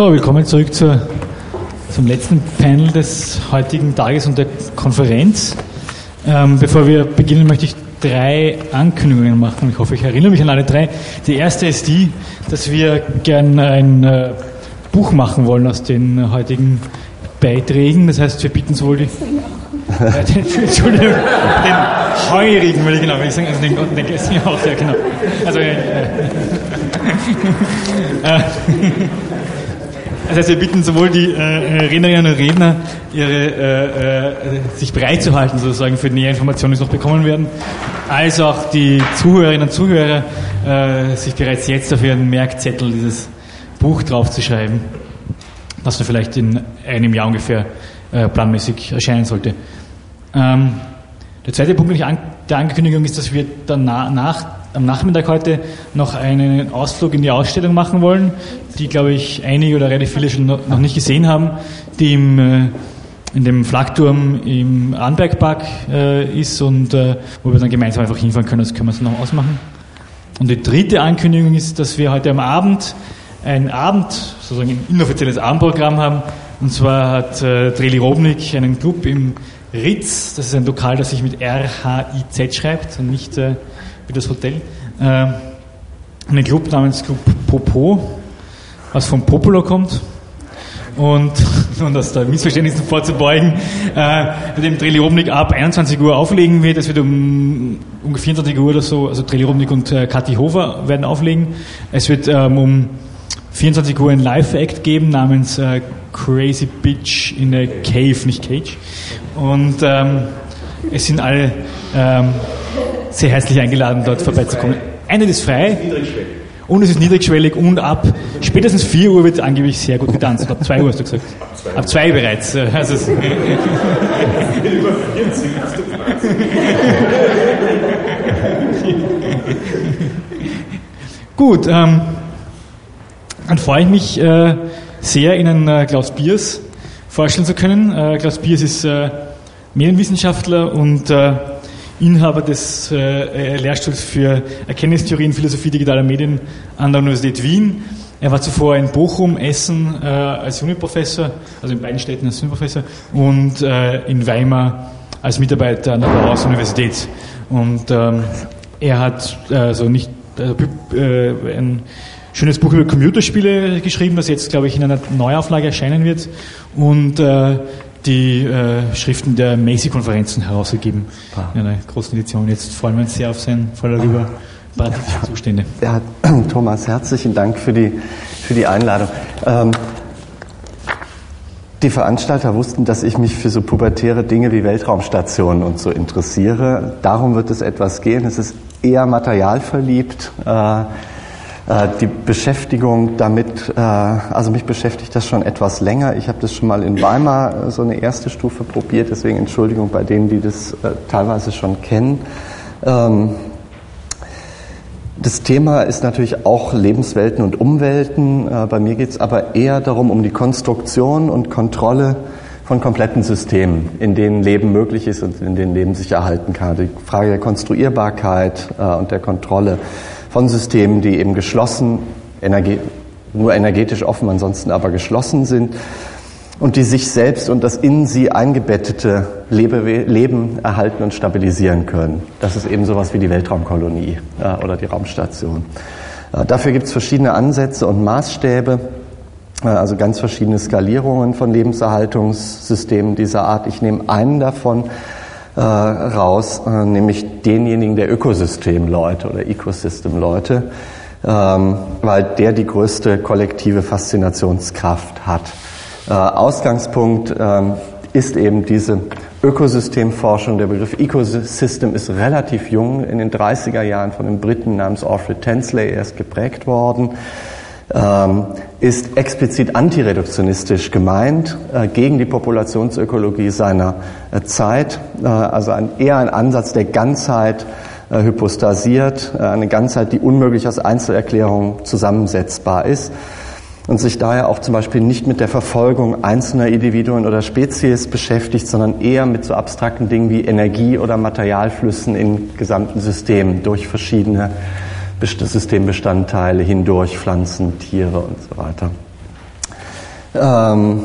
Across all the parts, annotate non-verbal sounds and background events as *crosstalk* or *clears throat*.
So, willkommen zurück zur, zum letzten Panel des heutigen Tages und der Konferenz. Ähm, bevor wir beginnen, möchte ich drei Ankündigungen machen. Ich hoffe, ich erinnere mich an alle drei. Die erste ist die, dass wir gerne ein äh, Buch machen wollen aus den heutigen Beiträgen. Das heißt, wir bitten sowohl die. *laughs* Äh, den, den Heurigen, würde ich genau sagen, also den, den Gästen auch, ja, genau. Also, äh, äh, *laughs* das heißt, wir bitten sowohl die äh, Rednerinnen und Redner, ihre, äh, äh, sich bereit zu halten, sozusagen für nähere Informationen, die noch bekommen werden, als auch die Zuhörerinnen und Zuhörer, äh, sich bereits jetzt auf ihren Merkzettel dieses Buch draufzuschreiben, das dann vielleicht in einem Jahr ungefähr äh, planmäßig erscheinen sollte. Ähm, der zweite Punkt der Ankündigung ist, dass wir danach, nach am Nachmittag heute noch einen Ausflug in die Ausstellung machen wollen, die, glaube ich, einige oder relativ viele schon noch nicht gesehen haben, die im, äh, in dem Flakturm im Arnbergpark äh, ist und äh, wo wir dann gemeinsam einfach hinfahren können. Das können wir uns noch ausmachen. Und die dritte Ankündigung ist, dass wir heute am Abend ein Abend, sozusagen ein inoffizielles Abendprogramm haben. Und zwar hat äh, Dreli Robnik einen Club im Ritz. Das ist ein Lokal, das sich mit R-H-I-Z schreibt und nicht äh, wie das Hotel, äh, einen Club namens Club Popo, was von Popolo kommt. Und, *laughs* und das da Missverständnissen vorzubeugen, äh, dem Treliobnik ab 21 Uhr auflegen wird. Es wird um ungefähr 24 Uhr oder so, also Treliobnik und äh, Kathi Hofer werden auflegen. Es wird ähm, um 24 Uhr ein Live-Act geben namens äh, Crazy Bitch in a Cave, nicht Cage. Und ähm, es sind alle ähm, sehr herzlich eingeladen, dort vorbeizukommen. Eine ist frei. Und es ist niedrigschwellig und ab spätestens 4 Uhr wird angeblich sehr gut getanzt. Ab 2 Uhr hast du gesagt. Ab 2 bereits. *laughs* Also gut, ähm, dann freue ich mich äh, sehr, Ihnen äh, Klaus Biers vorstellen zu können. Äh, Klaus Biers ist äh, Medienwissenschaftler und äh, Inhaber des äh, Lehrstuhls für Erkenntnistheorie und Philosophie digitaler Medien an der Universität Wien. Er war zuvor in Bochum, Essen äh, als Uniprofessor, also in beiden Städten als Uniprofessor und äh, in Weimar als Mitarbeiter an der Bauhaus Universität. Und ähm, er hat also nicht äh, ein schönes Buch über Computerspiele geschrieben, das jetzt, glaube ich, in einer Neuauflage erscheinen wird. Und äh, die äh, Schriften der Macy-Konferenzen herausgegeben ah. in einer großen Edition. Jetzt freuen wir uns sehr auf sein voller darüber ja. Zustände. Ja, Thomas, herzlichen Dank für die, für die Einladung. Ähm, die Veranstalter wussten, dass ich mich für so pubertäre Dinge wie Weltraumstationen und so interessiere. Darum wird es etwas gehen. Es ist eher materialverliebt. Äh, die Beschäftigung damit, äh, also mich beschäftigt das schon etwas länger. Ich habe das schon mal in Weimar äh, so eine erste Stufe probiert, deswegen Entschuldigung bei denen, die das teilweise schon kennen. Ähm, das Thema ist natürlich auch Lebenswelten und Umwelten. Bei mir geht es aber eher darum, um die Konstruktion und Kontrolle von kompletten Systemen, in denen Leben möglich ist und in denen Leben sich erhalten kann. Die Frage der Konstruierbarkeit und der Kontrolle von Systemen, die eben geschlossen, energe nur energetisch offen, ansonsten aber geschlossen sind und die sich selbst und das in sie eingebettete Lebe Leben erhalten und stabilisieren können. Das ist eben sowas wie die Weltraumkolonie äh, oder die Raumstation. Äh, dafür gibt es verschiedene Ansätze und Maßstäbe, äh, also ganz verschiedene Skalierungen von Lebenserhaltungssystemen dieser Art. Ich nehme einen davon, äh, raus, äh, nämlich denjenigen der Ökosystemleute oder Ecosystem-Leute, ähm, weil der die größte kollektive Faszinationskraft hat. Äh, Ausgangspunkt ähm, ist eben diese Ökosystemforschung. Der Begriff Ecosystem ist relativ jung, in den 30er Jahren von einem Briten namens Alfred Tensley erst geprägt worden ähm, ist explizit antireduktionistisch gemeint, äh, gegen die Populationsökologie seiner äh, Zeit, äh, also ein, eher ein Ansatz der Ganzheit äh, hypostasiert, äh, eine Ganzheit, die unmöglich aus Einzelerklärungen zusammensetzbar ist und sich daher auch zum Beispiel nicht mit der Verfolgung einzelner Individuen oder Spezies beschäftigt, sondern eher mit so abstrakten Dingen wie Energie- oder Materialflüssen in gesamten Systemen durch verschiedene Systembestandteile hindurch, Pflanzen, Tiere und so weiter. Ähm,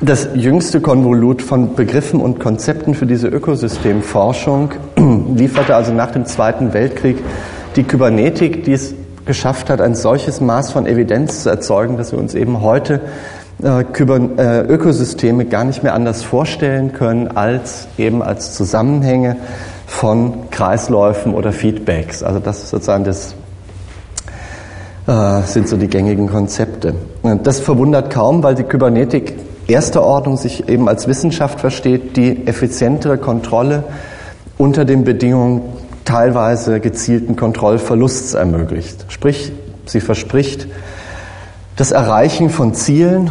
das jüngste Konvolut von Begriffen und Konzepten für diese Ökosystemforschung *clears throat* lieferte also nach dem Zweiten Weltkrieg die Kybernetik, die es geschafft hat, ein solches Maß von Evidenz zu erzeugen, dass wir uns eben heute Ökosysteme gar nicht mehr anders vorstellen können als eben als Zusammenhänge von Kreisläufen oder Feedbacks. Also das ist sozusagen das äh, sind so die gängigen Konzepte. Das verwundert kaum, weil die Kybernetik erster Ordnung sich eben als Wissenschaft versteht, die effizientere Kontrolle unter den Bedingungen teilweise gezielten Kontrollverlusts ermöglicht. Sprich, sie verspricht das Erreichen von Zielen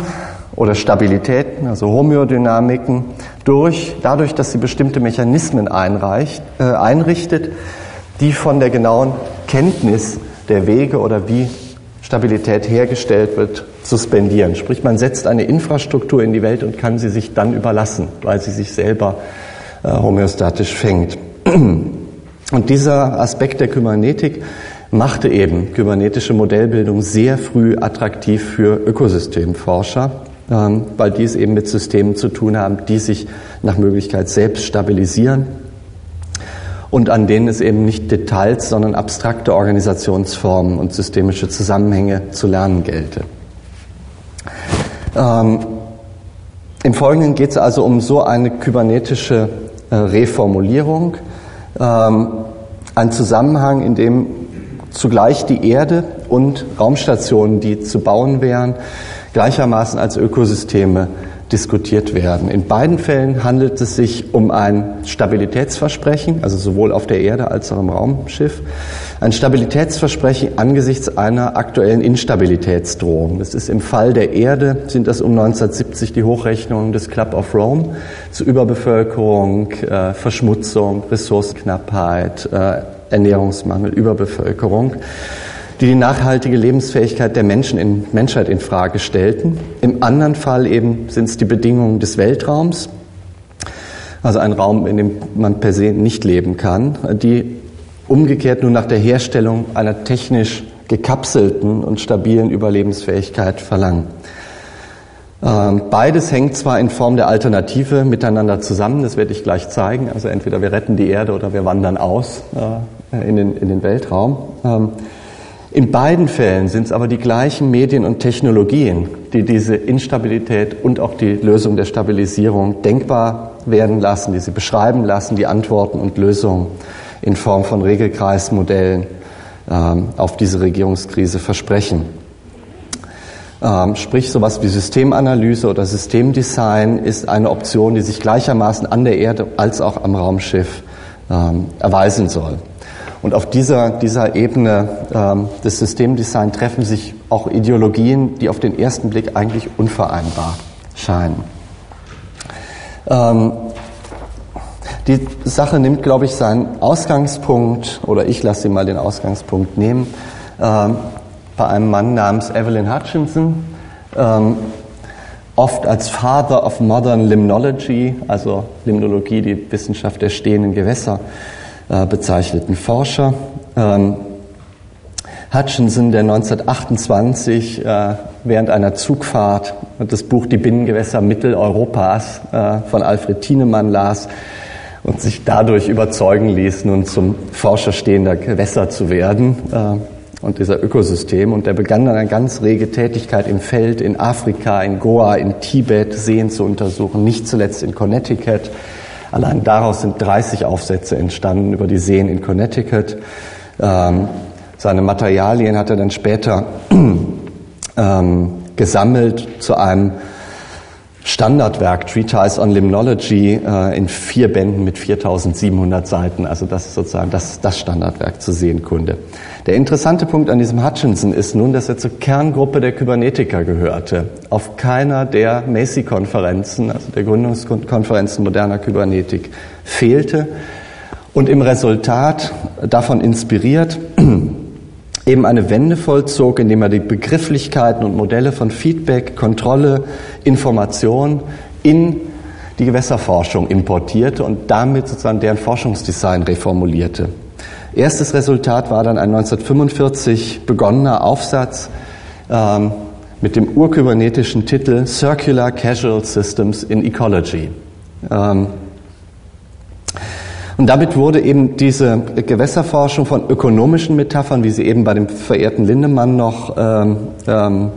oder Stabilitäten, also Homöodynamiken, durch, dadurch, dass sie bestimmte Mechanismen einreicht, äh, einrichtet, die von der genauen Kenntnis der Wege oder wie Stabilität hergestellt wird, suspendieren. Sprich, man setzt eine Infrastruktur in die Welt und kann sie sich dann überlassen, weil sie sich selber äh, homöostatisch fängt. *clears throat* Und dieser Aspekt der Kybernetik machte eben kybernetische Modellbildung sehr früh attraktiv für Ökosystemforscher, ähm, weil die es eben mit Systemen zu tun haben, die sich nach Möglichkeit selbst stabilisieren und an denen es eben nicht Details, sondern abstrakte Organisationsformen und systemische Zusammenhänge zu lernen gelte. Ähm, Im Folgenden geht es also um so eine kybernetische äh, Reformulierung, ähm, ein Zusammenhang, in dem zugleich die Erde und Raumstationen, die zu bauen wären, gleichermaßen als Ökosysteme diskutiert werden. In beiden Fällen handelt es sich um ein Stabilitätsversprechen, also sowohl auf der Erde als auch im Raumschiff. Ein Stabilitätsversprechen angesichts einer aktuellen Instabilitätsdrohung. Das ist im Fall der Erde, sind das um 1970 die Hochrechnungen des Club of Rome zu Überbevölkerung, äh, Verschmutzung, Ressourcenknappheit, äh, Ernährungsmangel, Überbevölkerung die die nachhaltige Lebensfähigkeit der Menschen in Menschheit in Frage stellten. Im anderen Fall eben sind es die Bedingungen des Weltraums, also ein Raum, in dem man per se nicht leben kann, die umgekehrt nur nach der Herstellung einer technisch gekapselten und stabilen Überlebensfähigkeit verlangen. Ähm, beides hängt zwar in Form der Alternative miteinander zusammen, das werde ich gleich zeigen. Also entweder wir retten die Erde oder wir wandern aus äh, in den, in den Weltraum. Ähm, in beiden Fällen sind es aber die gleichen Medien und Technologien, die diese Instabilität und auch die Lösung der Stabilisierung denkbar werden lassen, die sie beschreiben lassen, die Antworten und Lösungen in Form von Regelkreismodellen ähm, auf diese Regierungskrise versprechen. Ähm, sprich, sowas wie Systemanalyse oder Systemdesign ist eine Option, die sich gleichermaßen an der Erde als auch am Raumschiff ähm, erweisen soll. Und auf dieser, dieser Ebene ähm, des Systemdesign treffen sich auch Ideologien, die auf den ersten Blick eigentlich unvereinbar scheinen. Ähm, die Sache nimmt, glaube ich, seinen Ausgangspunkt, oder ich lasse sie mal den Ausgangspunkt nehmen, ähm, bei einem Mann namens Evelyn Hutchinson, ähm, oft als Father of Modern Limnology, also Limnologie, die Wissenschaft der stehenden Gewässer, äh, bezeichneten Forscher. Ähm, Hutchinson, der 1928 äh, während einer Zugfahrt das Buch Die Binnengewässer Mitteleuropas äh, von Alfred Thienemann las und sich dadurch überzeugen ließ, nun zum Forscher stehender Gewässer zu werden äh, und dieser Ökosystem. Und er begann dann eine ganz rege Tätigkeit im Feld, in Afrika, in Goa, in Tibet, Seen zu untersuchen, nicht zuletzt in Connecticut Allein daraus sind 30 Aufsätze entstanden über die Seen in Connecticut. Ähm, seine Materialien hat er dann später *clears throat* ähm, gesammelt zu einem Standardwerk, Treatise on Limnology, äh, in vier Bänden mit 4700 Seiten. Also das ist sozusagen das, das Standardwerk zur Seenkunde. Der interessante Punkt an diesem Hutchinson ist nun, dass er zur Kerngruppe der Kybernetiker gehörte. Auf keiner der Macy-Konferenzen, also der Gründungskonferenzen moderner Kybernetik, fehlte und im Resultat davon inspiriert *clears throat* eben eine Wende vollzog, indem er die Begrifflichkeiten und Modelle von Feedback, Kontrolle, Information in die Gewässerforschung importierte und damit sozusagen deren Forschungsdesign reformulierte. Erstes Resultat war dann ein 1945 begonnener Aufsatz ähm, mit dem urkybernetischen Titel Circular Casual Systems in Ecology. Ähm, und damit wurde eben diese Gewässerforschung von ökonomischen Metaphern, wie sie eben bei dem verehrten Lindemann noch, ähm, ähm,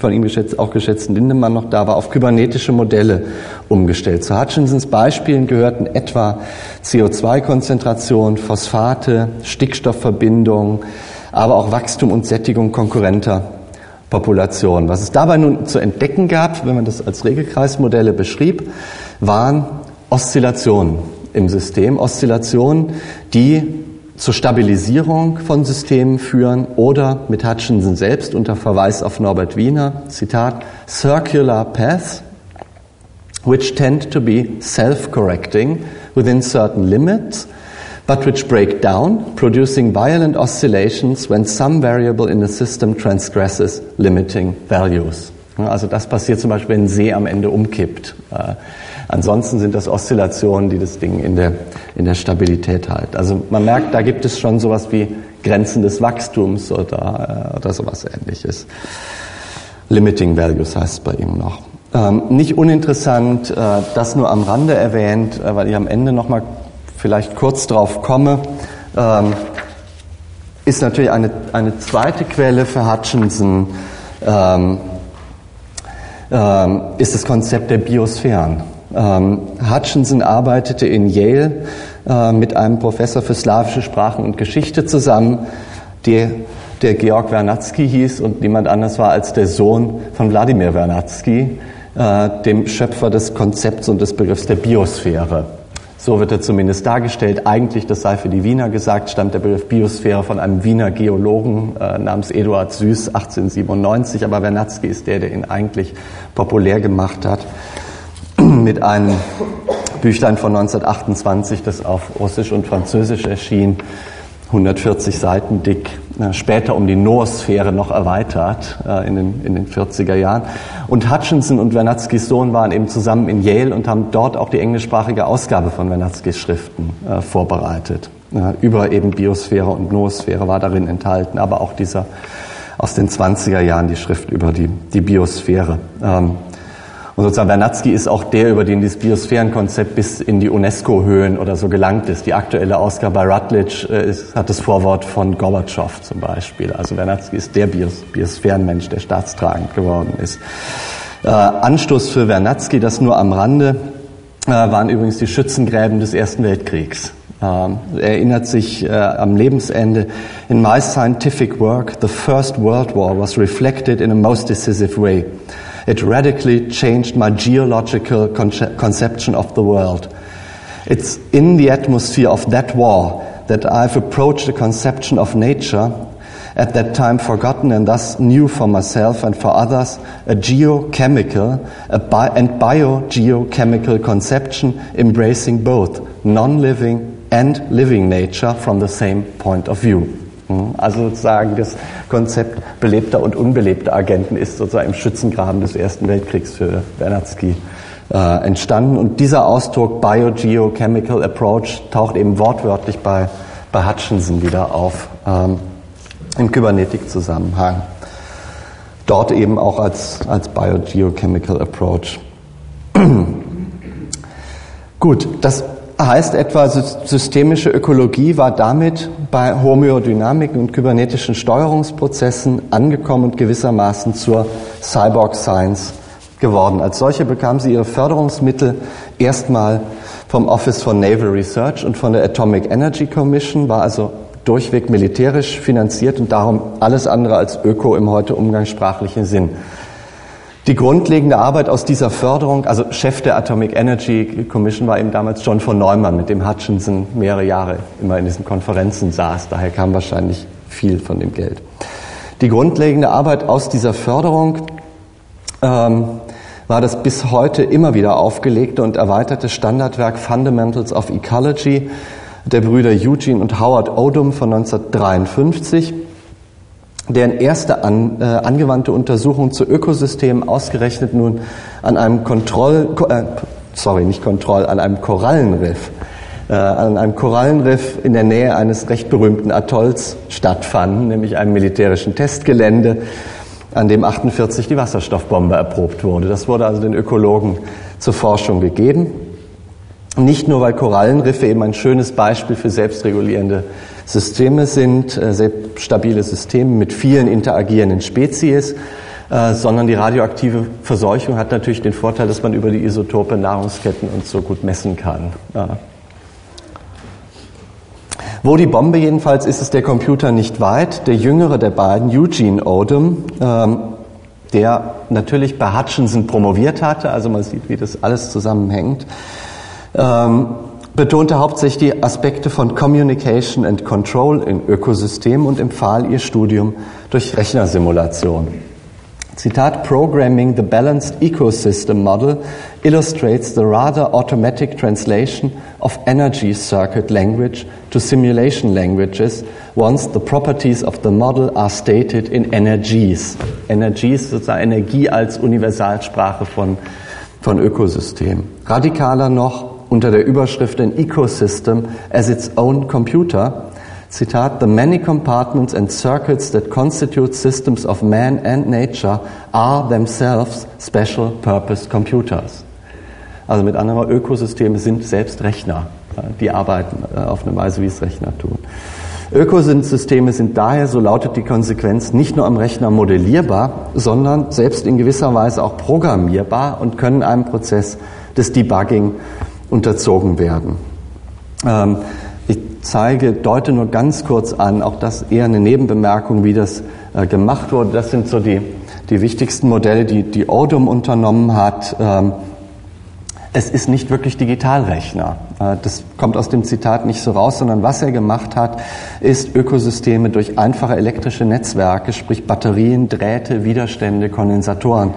von ihm geschätzt, auch geschätzten Lindemann noch da war, auf kybernetische Modelle umgestellt. Zu Hutchinsons Beispielen gehörten etwa CO2-Konzentration, Phosphate, Stickstoffverbindungen, aber auch Wachstum und Sättigung konkurrenter Populationen. Was es dabei nun zu entdecken gab, wenn man das als Regelkreismodelle beschrieb, waren Oszillationen im System, Oszillationen, die zur Stabilisierung von Systemen führen oder mit Hutchinson selbst unter Verweis auf Norbert Wiener, Zitat, circular paths which tend to be self-correcting within certain limits but which break down, producing violent oscillations when some variable in the system transgresses limiting values. Also das passiert zum Beispiel, wenn ein See am Ende umkippt. Äh, ansonsten sind das Oszillationen, die das Ding in der, in der Stabilität halten. Also man merkt, da gibt es schon sowas wie Grenzen des Wachstums oder, äh, oder sowas ähnliches. Limiting Values heißt es bei ihm noch. Ähm, nicht uninteressant, äh, das nur am Rande erwähnt, weil ich am Ende nochmal vielleicht kurz drauf komme, ähm, ist natürlich eine, eine zweite Quelle für Hutchinson, ähm, ähm, ist das Konzept der Biosphären. Ähm, Hutchinson arbeitete in Yale äh, mit einem Professor für slawische Sprachen und Geschichte zusammen, der, der Georg Wernatzky hieß und niemand anders war als der Sohn von Wladimir Wernatzky, äh, dem Schöpfer des Konzepts und des Begriffs der Biosphäre. So wird er zumindest dargestellt. Eigentlich, das sei für die Wiener gesagt, stammt der Begriff Biosphäre von einem Wiener Geologen äh, namens Eduard Süß 1897, aber Wernatzky ist der, der ihn eigentlich populär gemacht hat *clears throat* mit einem Büchlein von 1928, das auf Russisch und Französisch erschien, 140 Seiten dick, äh, später um die Noosphäre noch erweitert äh, in den, in den 40er Jahren. Und Hutchinson und Wernatzkys Sohn waren eben zusammen in Yale und haben dort auch die englischsprachige Ausgabe von Wernatzkys Schriften äh, vorbereitet. Über eben Biosphäre und Noosphäre war darin enthalten, aber auch dieser aus den 20er Jahren die Schrift über die, die Biosphäre. Und sozusagen Wernatzky ist auch der, über den dieses Biosphärenkonzept bis in die UNESCO-Höhen oder so gelangt ist. Die aktuelle Ausgabe bei Rutledge äh, ist, hat das Vorwort von Gorbatschow zum Beispiel. Also Wernatzky ist der Bios Biosphärenmensch, der staatstragend geworden ist. Äh, Anstoß für Wernatzky, das nur am Rande, äh, waren übrigens die Schützengräben des Ersten Weltkriegs. Ähm, er erinnert sich äh, am Lebensende, in my scientific work, the First World War was reflected in a most decisive way. It radically changed my geological conception of the world. It's in the atmosphere of that war that I've approached the conception of nature at that time forgotten and thus new for myself and for others, a geochemical a bi- and biogeochemical conception embracing both non-living and living nature from the same point of view. Hm? Also sozusagen das Konzept belebter und unbelebter Agenten ist sozusagen im Schützengraben des Ersten Weltkriegs für Wernatzky äh, entstanden. Und dieser Ausdruck Biogeochemical Approach taucht eben wortwörtlich bei, bei Hutchinson wieder auf ähm, im Kybernetik-Zusammenhang. Dort eben auch als, als Biogeochemical Approach. *clears throat* Gut, das heißt etwa, systemische Ökologie war damit bei Homöodynamiken und kybernetischen Steuerungsprozessen angekommen und gewissermaßen zur Cyborg Science geworden. Als solche bekam sie ihre Förderungsmittel erstmal vom Office for Naval Research und von der Atomic Energy Commission, war also durchweg militärisch finanziert und darum alles andere als Öko im heute umgangssprachlichen Sinn. Die grundlegende Arbeit aus dieser Förderung, also Chef der Atomic Energy Commission war eben damals John von Neumann, mit dem Hutchinson mehrere Jahre immer in diesen Konferenzen saß. Daher kam wahrscheinlich viel von dem Geld. Die grundlegende Arbeit aus dieser Förderung ähm, war das bis heute immer wieder aufgelegte und erweiterte Standardwerk Fundamentals of Ecology der Brüder Eugene und Howard Odum von 1953 deren erste an, äh, angewandte Untersuchung zu Ökosystemen ausgerechnet nun an einem Kontroll, äh, sorry, nicht Kontroll, an einem Korallenriff, äh, an einem Korallenriff in der Nähe eines recht berühmten Atolls stattfanden, nämlich einem militärischen Testgelände. an dem 48 die Wasserstoffbombe erprobt wurde. Das wurde also den Ökologen zur Forschung gegeben. Nicht nur, weil Korallenriffe eben ein schönes Beispiel für selbstregulierende Systeme sind, äh, sehr stabile Systeme mit vielen interagierenden Spezies, äh, sondern die radioaktive Verseuchung hat natürlich den Vorteil, dass man über die Isotope Nahrungsketten und so gut messen kann. Wo die Bombe jedenfalls ist, ist der Computer nicht weit. Der jüngere der beiden, Eugene Odom, ähm, der natürlich bei Hutchinson promoviert hatte, also man sieht, wie das alles zusammenhängt, ähm, betonte hauptsächlich die Aspekte von Communication and Control in Ökosystemen und empfahl ihr Studium durch Rechnersimulation. Zitat, Programming the Balanced Ecosystem Model illustrates the rather automatic translation of energy circuit language to simulation languages once the properties of the model are stated in energies. Energies, sozusagen Energie als Universalsprache von, von Ökosystemen. Radikaler noch unter der Überschrift An Ecosystem as its own computer Zitat, the many compartments and circuits that constitute systems of man and nature are themselves special purpose computers. Also mit anderen Worten, Ökosysteme sind selbst Rechner. Die arbeiten äh, auf eine Weise, wie es Rechner tun. Ökosysteme sind daher, so lautet die Konsequenz, nicht nur am Rechner modellierbar, sondern selbst in gewisser Weise auch programmierbar und können einem Prozess des Debugging unterzogen werden. Ähm, zeige, deute nur ganz kurz an, auch das eher eine Nebenbemerkung, wie das äh, gemacht wurde. Das sind so die, die wichtigsten Modelle, die, die Odum unternommen hat. Ähm, es ist nicht wirklich Digitalrechner. Äh, das kommt aus dem Zitat nicht so raus, sondern was er gemacht hat, ist Ökosysteme durch einfache elektrische Netzwerke, sprich Batterien, Drähte, Widerstände, Kondensatoren,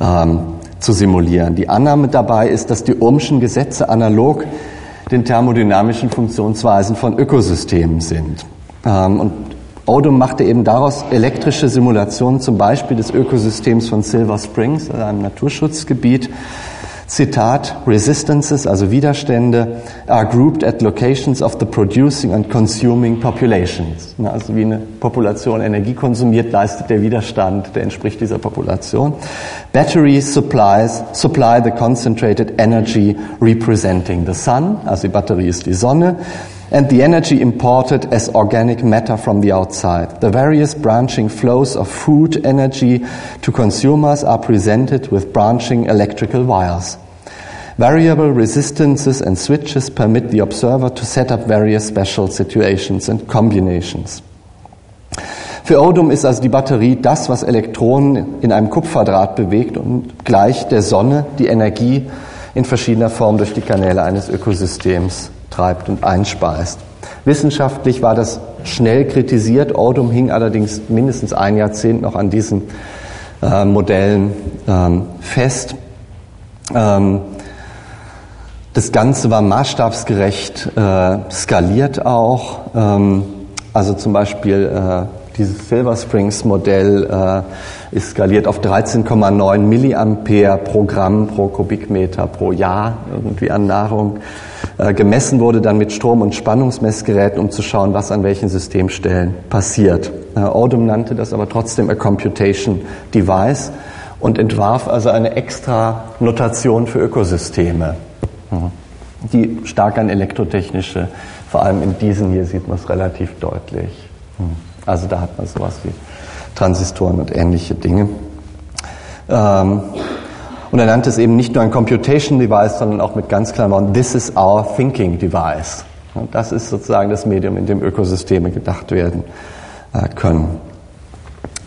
ähm, zu simulieren. Die Annahme dabei ist, dass die Ohmschen Gesetze analog den thermodynamischen Funktionsweisen von Ökosystemen sind. Ähm, und Odom machte eben daraus elektrische Simulationen, zum Beispiel des Ökosystems von Silver Springs, einem Naturschutzgebiet, Zitat, Resistances, also Widerstände, are grouped at locations of the producing and consuming populations. Also wie eine Population Energie konsumiert, leistet der Widerstand, der entspricht dieser Population. Battery supplies, supply the concentrated energy representing the sun, also die Batterie ist die Sonne and the energy imported as organic matter from the outside. The various branching flows of food energy to consumers are presented with branching electrical wires. Variable resistances and switches permit the observer to set up various special situations and combinations. Für Odum ist also die Batterie das, was Elektronen in einem Kupferdraht bewegt und gleich der Sonne die Energie in verschiedener Form durch die Kanäle eines Ökosystems treibt und einspeist. Wissenschaftlich war das schnell kritisiert. Odum hing allerdings mindestens ein Jahrzehnt noch an diesen äh, Modellen ähm, fest. Ähm, das Ganze war maßstabsgerecht äh, skaliert auch. Ähm, also zum Beispiel äh, dieses Silver Springs Modell äh, ist skaliert auf 13,9 Milliampere pro Gramm pro Kubikmeter pro Jahr irgendwie an Nahrung. Äh, gemessen wurde dann mit Strom- und Spannungsmessgeräten, um zu schauen, was an welchen Systemstellen passiert. Äh, nannte das aber trotzdem a Computation Device und entwarf also eine extra Notation für Ökosysteme, mhm. die stark an elektrotechnische, vor allem in diesen hier sieht man es relativ deutlich. Mhm. Also da hat man sowas wie Transistoren und ähnliche Dinge. Ähm, und er nannte es eben nicht nur ein Computation Device, sondern auch mit ganz klaren Worten, this is our thinking device. Und das ist sozusagen das Medium, in dem Ökosysteme gedacht werden äh, können.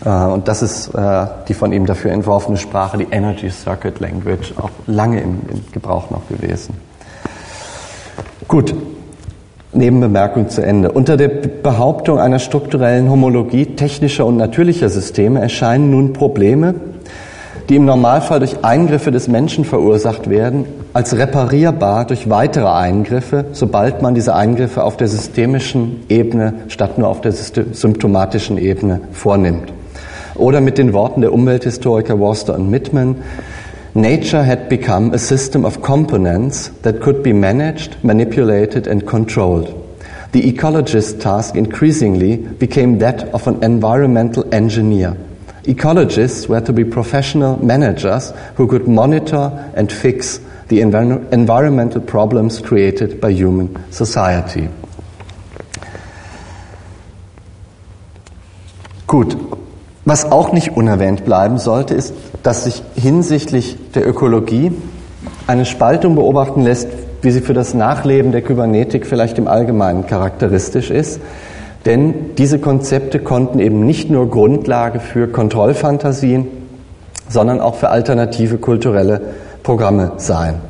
Äh, und das ist äh, die von ihm dafür entworfene Sprache, die Energy Circuit Language, auch lange im, im Gebrauch noch gewesen. Gut, Nebenbemerkung zu Ende. Unter der Behauptung einer strukturellen Homologie technischer und natürlicher Systeme erscheinen nun Probleme, die im Normalfall durch Eingriffe des Menschen verursacht werden, als reparierbar durch weitere Eingriffe, sobald man diese Eingriffe auf der systemischen Ebene statt nur auf der symptomatischen Ebene vornimmt. Oder mit den Worten der Umwelthistoriker Worster und Mittman, Nature had become a system of components that could be managed, manipulated and controlled. The ecologist's task increasingly became that of an environmental engineer Ecologists were to be professional managers who could monitor and fix the env environmental problems created by human society. Gut, was auch nicht unerwähnt bleiben sollte, ist, dass sich hinsichtlich der Ökologie eine Spaltung beobachten lässt, wie sie für das Nachleben der Kybernetik vielleicht im Allgemeinen charakteristisch ist. Denn diese Konzepte konnten eben nicht nur Grundlage für Kontrollfantasien, sondern auch für alternative kulturelle Programme sein.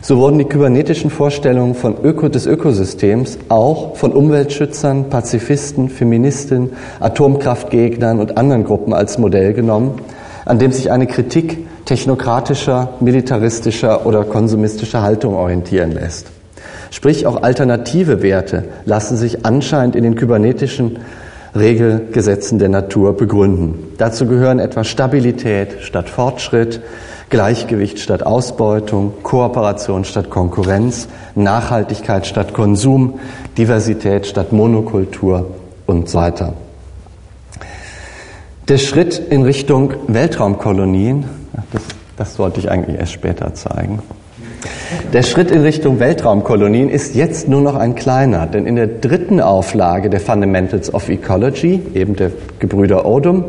So wurden die kybernetischen Vorstellungen von Öko des Ökosystems auch von Umweltschützern, Pazifisten, Feministen, Atomkraftgegnern und anderen Gruppen als Modell genommen, an dem sich eine Kritik technokratischer, militaristischer oder konsumistischer Haltung orientieren lässt. Sprich, auch alternative Werte lassen sich anscheinend in den kybernetischen Regelgesetzen der Natur begründen. Dazu gehören etwa Stabilität statt Fortschritt, Gleichgewicht statt Ausbeutung, Kooperation statt Konkurrenz, Nachhaltigkeit statt Konsum, Diversität statt Monokultur und so weiter. Der Schritt in Richtung Weltraumkolonien, das, das wollte ich eigentlich erst später zeigen. Der Schritt in Richtung Weltraumkolonien ist jetzt nur noch ein kleiner, denn in der dritten Auflage der Fundamentals of Ecology, eben der Gebrüder Odum,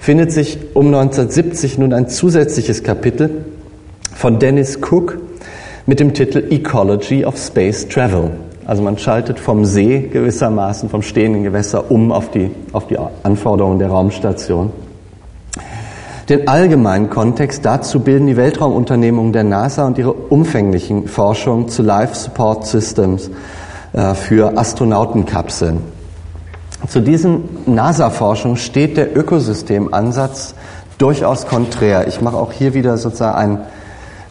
findet sich um 1970 nun ein zusätzliches Kapitel von Dennis Cook mit dem Titel Ecology of Space Travel. Also man schaltet vom See gewissermaßen, vom stehenden Gewässer um auf die, auf die Anforderungen der Raumstation. Den allgemeinen Kontext dazu bilden die Weltraumunternehmungen der NASA und ihre umfänglichen Forschungen zu Life Support Systems äh, für Astronautenkapseln. Zu diesen NASA-Forschungen steht der Ökosystemansatz durchaus konträr. Ich mache auch hier wieder sozusagen ein,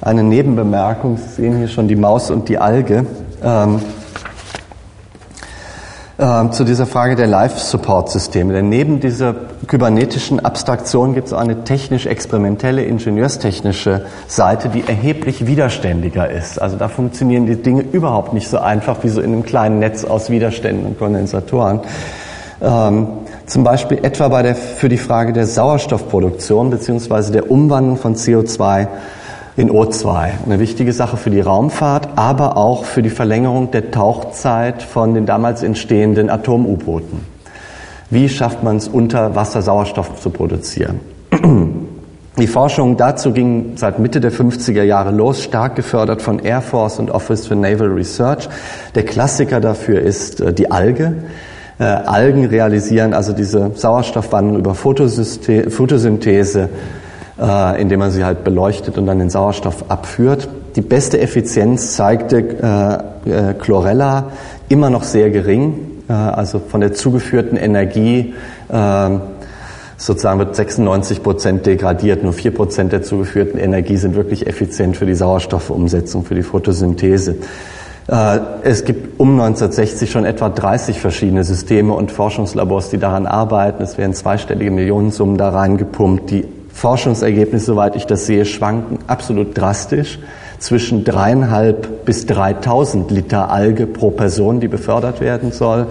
eine Nebenbemerkung. Sie sehen hier schon die Maus und die Alge. Ähm, äh, zu dieser Frage der Life-Support-Systeme. Denn neben dieser kybernetischen Abstraktion gibt es auch eine technisch-experimentelle, ingenieurstechnische Seite, die erheblich widerständiger ist. Also da funktionieren die Dinge überhaupt nicht so einfach wie so in einem kleinen Netz aus Widerständen und Kondensatoren. Ähm, zum Beispiel etwa bei der, für die Frage der Sauerstoffproduktion beziehungsweise der Umwandlung von CO2 in O2. Eine wichtige Sache für die Raumfahrt, aber auch für die Verlängerung der Tauchzeit von den damals entstehenden Atom-U-Booten. Wie schafft man es, unter Wasser Sauerstoff zu produzieren? *clears throat* Die Forschung dazu ging seit Mitte der 50er Jahre los, stark gefördert von Air Force und Office for Naval Research. Der Klassiker dafür ist äh, die Alge. Äh, Algen realisieren also diese Sauerstoffwandlung über Photosynthese, äh, indem man sie halt beleuchtet und dann den Sauerstoff abführt. Die beste Effizienz zeigte äh, äh, Chlorella immer noch sehr gering, äh, also von der zugeführten Energie äh, sozusagen wird 96 Prozent degradiert, nur vier Prozent der zugeführten Energie sind wirklich effizient für die Sauerstoffumsetzung, für die Photosynthese. Äh, es gibt um 1960 schon etwa 30 verschiedene Systeme und Forschungslabors, die daran arbeiten. Es werden zweistellige Millionensummen da reingepumpt. Die Forschungsergebnisse, soweit ich das sehe, schwanken absolut drastisch zwischen dreieinhalb bis 3000 Liter Alge pro Person, die befördert werden soll,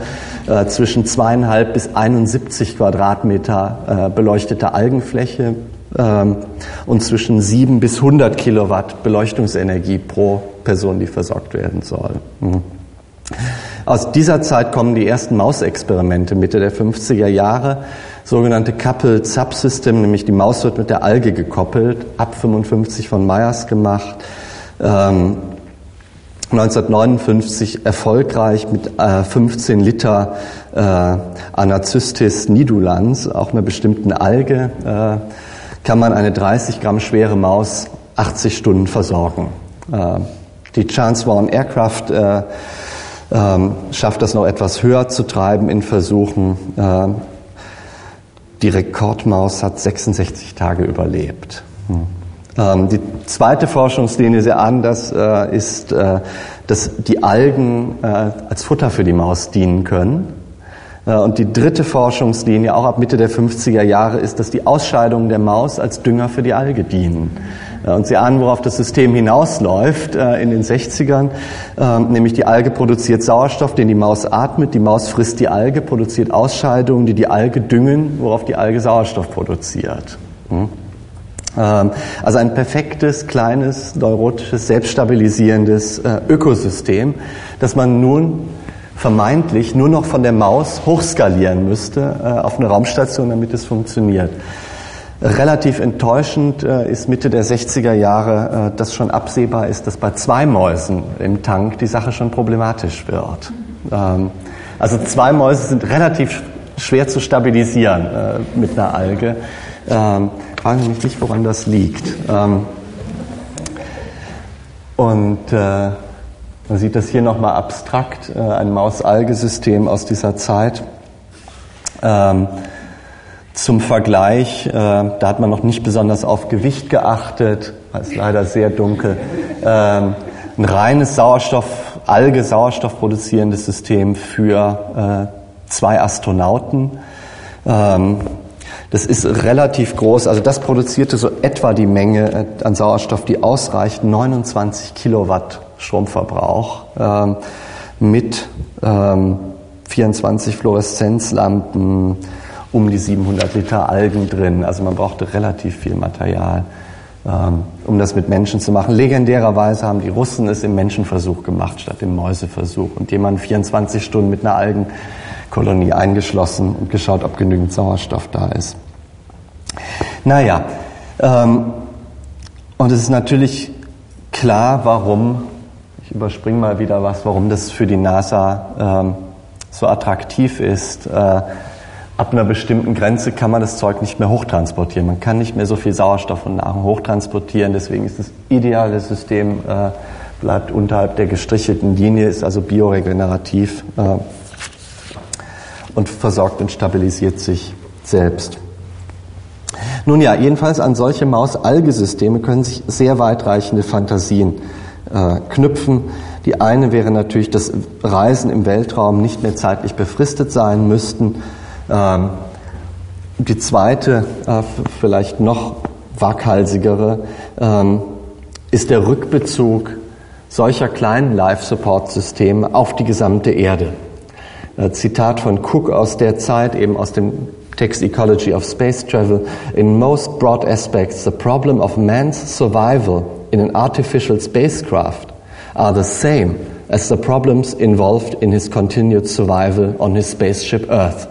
äh, zwischen zweieinhalb bis 71 Quadratmeter äh, beleuchtete Algenfläche ähm, und zwischen sieben bis 100 Kilowatt Beleuchtungsenergie pro Person, die versorgt werden soll. Mhm. Aus dieser Zeit kommen die ersten Mausexperimente Mitte der 50er Jahre, sogenannte Coupled Subsystem, nämlich die Maus wird mit der Alge gekoppelt, ab 55 von Myers gemacht. Ähm, 1959 erfolgreich mit äh, 15 Liter äh, Anacystis nidulans, auch einer bestimmten Alge, äh, kann man eine 30 Gramm schwere Maus 80 Stunden versorgen. Äh, die Chance Warren Aircraft äh, äh, schafft das noch etwas höher zu treiben in Versuchen. Äh, die Rekordmaus hat 66 Tage überlebt. Hm. Ähm, die zweite Forschungslinie sehr anders äh, ist, äh, dass die Algen äh, als Futter für die Maus dienen können. Und die dritte Forschungslinie, auch ab Mitte der 50er Jahre, ist, dass die Ausscheidungen der Maus als Dünger für die Alge dienen. Und Sie ahnen, worauf das System hinausläuft äh, in den 60ern, ähm, nämlich die Alge produziert Sauerstoff, den die Maus atmet, die Maus frisst die Alge, produziert Ausscheidungen, die die Alge düngen, worauf die Alge Sauerstoff produziert. Hm? Ähm, also ein perfektes, kleines, neurotisches, selbststabilisierendes äh, Ökosystem, das man nun vermeintlich nur noch von der Maus hochskalieren müsste äh, auf eine Raumstation, damit es funktioniert. Relativ enttäuschend äh, ist Mitte der 60er Jahre, äh, dass schon absehbar ist, dass bei zwei Mäusen im Tank die Sache schon problematisch wird. Ähm, also zwei Mäuse sind relativ schwer zu stabilisieren mit einer Alge. Ähm, fragen Sie mich nicht, woran das liegt. Ähm, und man sieht das hier nochmal abstrakt, äh, ein Maus-Alge-System aus dieser Zeit. Ähm, zum Vergleich, äh, da hat man noch nicht besonders auf Gewicht geachtet, ist leider sehr dunkel. Ähm, ein reines Sauerstoff, Alge Sauerstoff produzierendes System für äh, zwei Astronauten. Ähm, das ist relativ groß, also das produzierte so etwa die Menge äh, an Sauerstoff, die ausreicht, 29 Kilowatt Stromverbrauch ähm, mit ähm, 24 Fluoreszenzlampen, um die 700 Liter Algen drin. Also man brauchte relativ viel Material, ähm, um das mit Menschen zu machen. Legendärerweise haben die Russen es im Menschenversuch gemacht statt im Mäuseversuch und jemand 24 Stunden mit einer Algenkolonie eingeschlossen und geschaut, ob genügend Sauerstoff da ist. Naja, ähm, und es ist natürlich klar, warum, überspringe mal wieder was, warum das für die NASA ähm, so attraktiv ist. Äh, ab einer bestimmten Grenze kann man das Zeug nicht mehr hochtransportieren. Man kann nicht mehr so viel Sauerstoff und Nahrung hochtransportieren. Deswegen ist das ideale System, äh, bleibt unterhalb der gestrichelten Linie, ist also bioregenerativ äh, und versorgt und stabilisiert sich selbst. Nun ja, jedenfalls an solche Maus-Alge-Systeme können sich sehr weitreichende Fantasien äh, knüpfen. Die eine wäre natürlich, dass Reisen im Weltraum nicht mehr zeitlich befristet sein müssten ähm, die zweite, äh, vielleicht noch waghalsigere, ähm, ist der Rückbezug solcher kleinen Life-Support-Systeme auf die gesamte Erde. Äh, Zitat von Cook aus der Zeit, eben aus dem Text Ecology of Space Travel. In most broad aspects, the problem of man's survival in an artificial spacecraft are the same as the problems involved in his continued survival on his spaceship Earth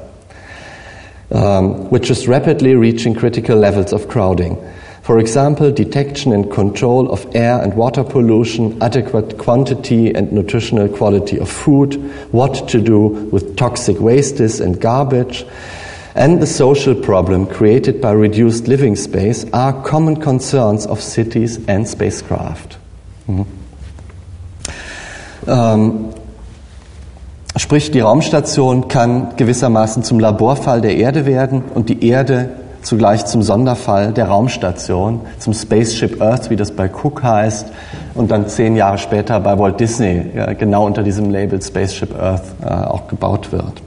um, which is rapidly reaching critical levels of crowding. For example, detection and control of air and water pollution, adequate quantity and nutritional quality of food, what to do with toxic wastes and garbage, and the social problem created by reduced living space are common concerns of cities and spacecraft. Mhm. Um, Sprich, die Raumstation kann gewissermaßen zum Laborfall der Erde werden und die Erde zugleich zum Sonderfall der Raumstation, zum Spaceship Earth, wie das bei Cook heißt, und dann zehn Jahre später bei Walt Disney ja, genau unter diesem Label Spaceship Earth äh, auch gebaut wird.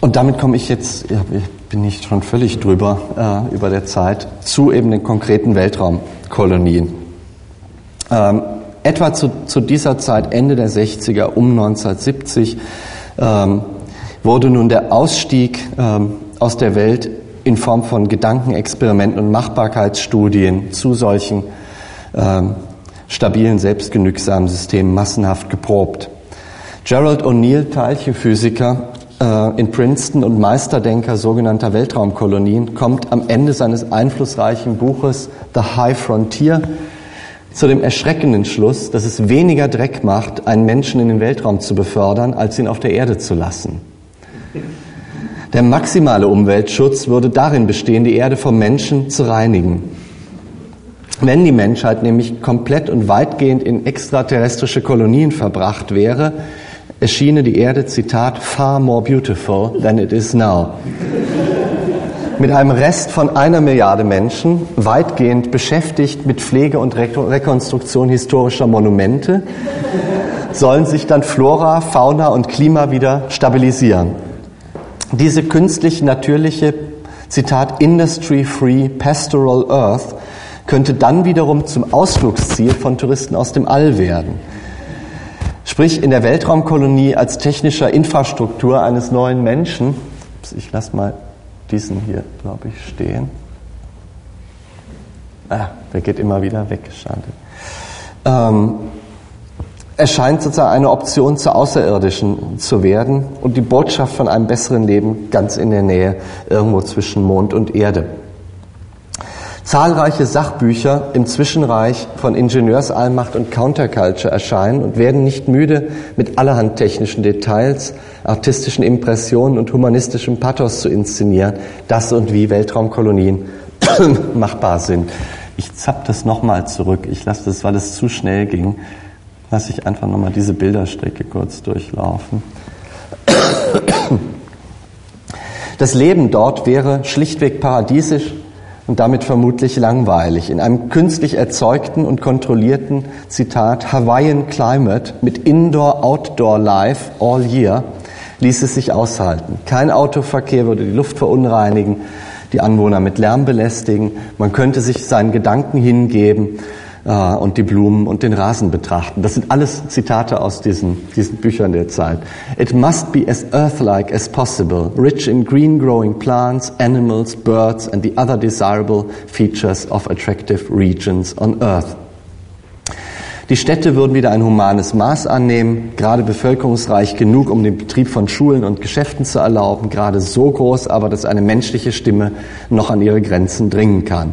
Und damit komme ich jetzt, ja, bin ich schon völlig drüber, äh, über der Zeit, zu eben den konkreten Weltraumkolonien. Ähm, etwa zu, zu dieser Zeit, Ende der 60er, um 1970, ähm, wurde nun der Ausstieg ähm, aus der Welt in Form von Gedankenexperimenten und Machbarkeitsstudien zu solchen ähm, stabilen, selbstgenügsamen Systemen massenhaft geprobt. Gerald O'Neill, Teilchenphysiker in Princeton und Meisterdenker sogenannter Weltraumkolonien, kommt am Ende seines einflussreichen Buches The High Frontier zu dem erschreckenden Schluss, dass es weniger Dreck macht, einen Menschen in den Weltraum zu befördern, als ihn auf der Erde zu lassen. Der maximale Umweltschutz würde darin bestehen, die Erde vom Menschen zu reinigen. Wenn die Menschheit nämlich komplett und weitgehend in extraterrestrische Kolonien verbracht wäre, erschiene die Erde, Zitat, far more beautiful than it is now mit einem Rest von einer Milliarde Menschen, weitgehend beschäftigt mit Pflege und Rekonstruktion historischer Monumente, sollen sich dann Flora, Fauna und Klima wieder stabilisieren. Diese künstliche, natürliche Zitat, Industry-Free Pastoral Earth, könnte dann wiederum zum Ausflugsziel von Touristen aus dem All werden. Sprich, in der Weltraumkolonie als technischer Infrastruktur eines neuen Menschen, ich lasse mal diesen hier, glaube ich, stehen. Ah, der geht immer wieder weg, schade. Ähm, erscheint sozusagen eine Option zur Außerirdischen zu werden und die Botschaft von einem besseren Leben ganz in der Nähe, irgendwo zwischen Mond und Erde. Zahlreiche Sachbücher im Zwischenreich von Ingenieursallmacht und Counterculture erscheinen und werden nicht müde, mit allerhand technischen Details, artistischen Impressionen und humanistischem Pathos zu inszenieren, das und wie Weltraumkolonien *coughs* machbar sind. Ich zapp das nochmal zurück. Ich lasse das, weil es zu schnell ging, lasse ich einfach nochmal diese Bilderstrecke kurz durchlaufen. *coughs* Das Leben dort wäre schlichtweg paradiesisch und damit vermutlich langweilig. In einem künstlich erzeugten und kontrollierten, Zitat, Hawaiian Climate mit Indoor-Outdoor Life all year ließ es sich aushalten. Kein Autoverkehr würde die Luft verunreinigen, die Anwohner mit Lärm belästigen. Man könnte sich seinen Gedanken hingeben und die Blumen und den Rasen betrachten. Das sind alles Zitate aus diesen, diesen Büchern der Zeit. It must be as earth-like as possible, rich in green-growing plants, animals, birds and the other desirable features of attractive regions on earth. Die Städte würden wieder ein humanes Maß annehmen, gerade bevölkerungsreich genug, um den Betrieb von Schulen und Geschäften zu erlauben, gerade so groß aber, dass eine menschliche Stimme noch an ihre Grenzen dringen kann.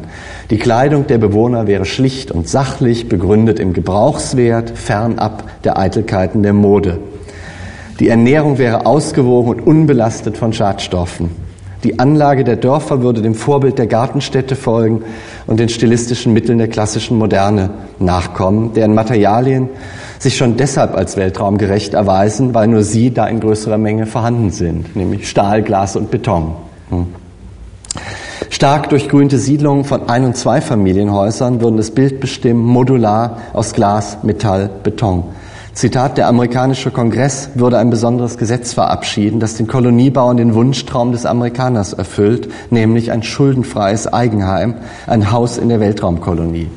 Die Kleidung der Bewohner wäre schlicht und sachlich, begründet im Gebrauchswert, fernab der Eitelkeiten der Mode. Die Ernährung wäre ausgewogen und unbelastet von Schadstoffen. Die Anlage der Dörfer würde dem Vorbild der Gartenstädte folgen und den stilistischen Mitteln der klassischen Moderne nachkommen, deren Materialien sich schon deshalb als weltraumgerecht erweisen, weil nur sie da in größerer Menge vorhanden sind, nämlich Stahl, Glas und Beton. Hm. Stark durchgrünte Siedlungen von Ein- und Zweifamilienhäusern würden das Bild bestimmen, modular aus Glas, Metall, Beton. Zitat, der amerikanische Kongress würde ein besonderes Gesetz verabschieden, das den Koloniebauern den Wunschtraum des Amerikaners erfüllt, nämlich ein schuldenfreies Eigenheim, ein Haus in der Weltraumkolonie.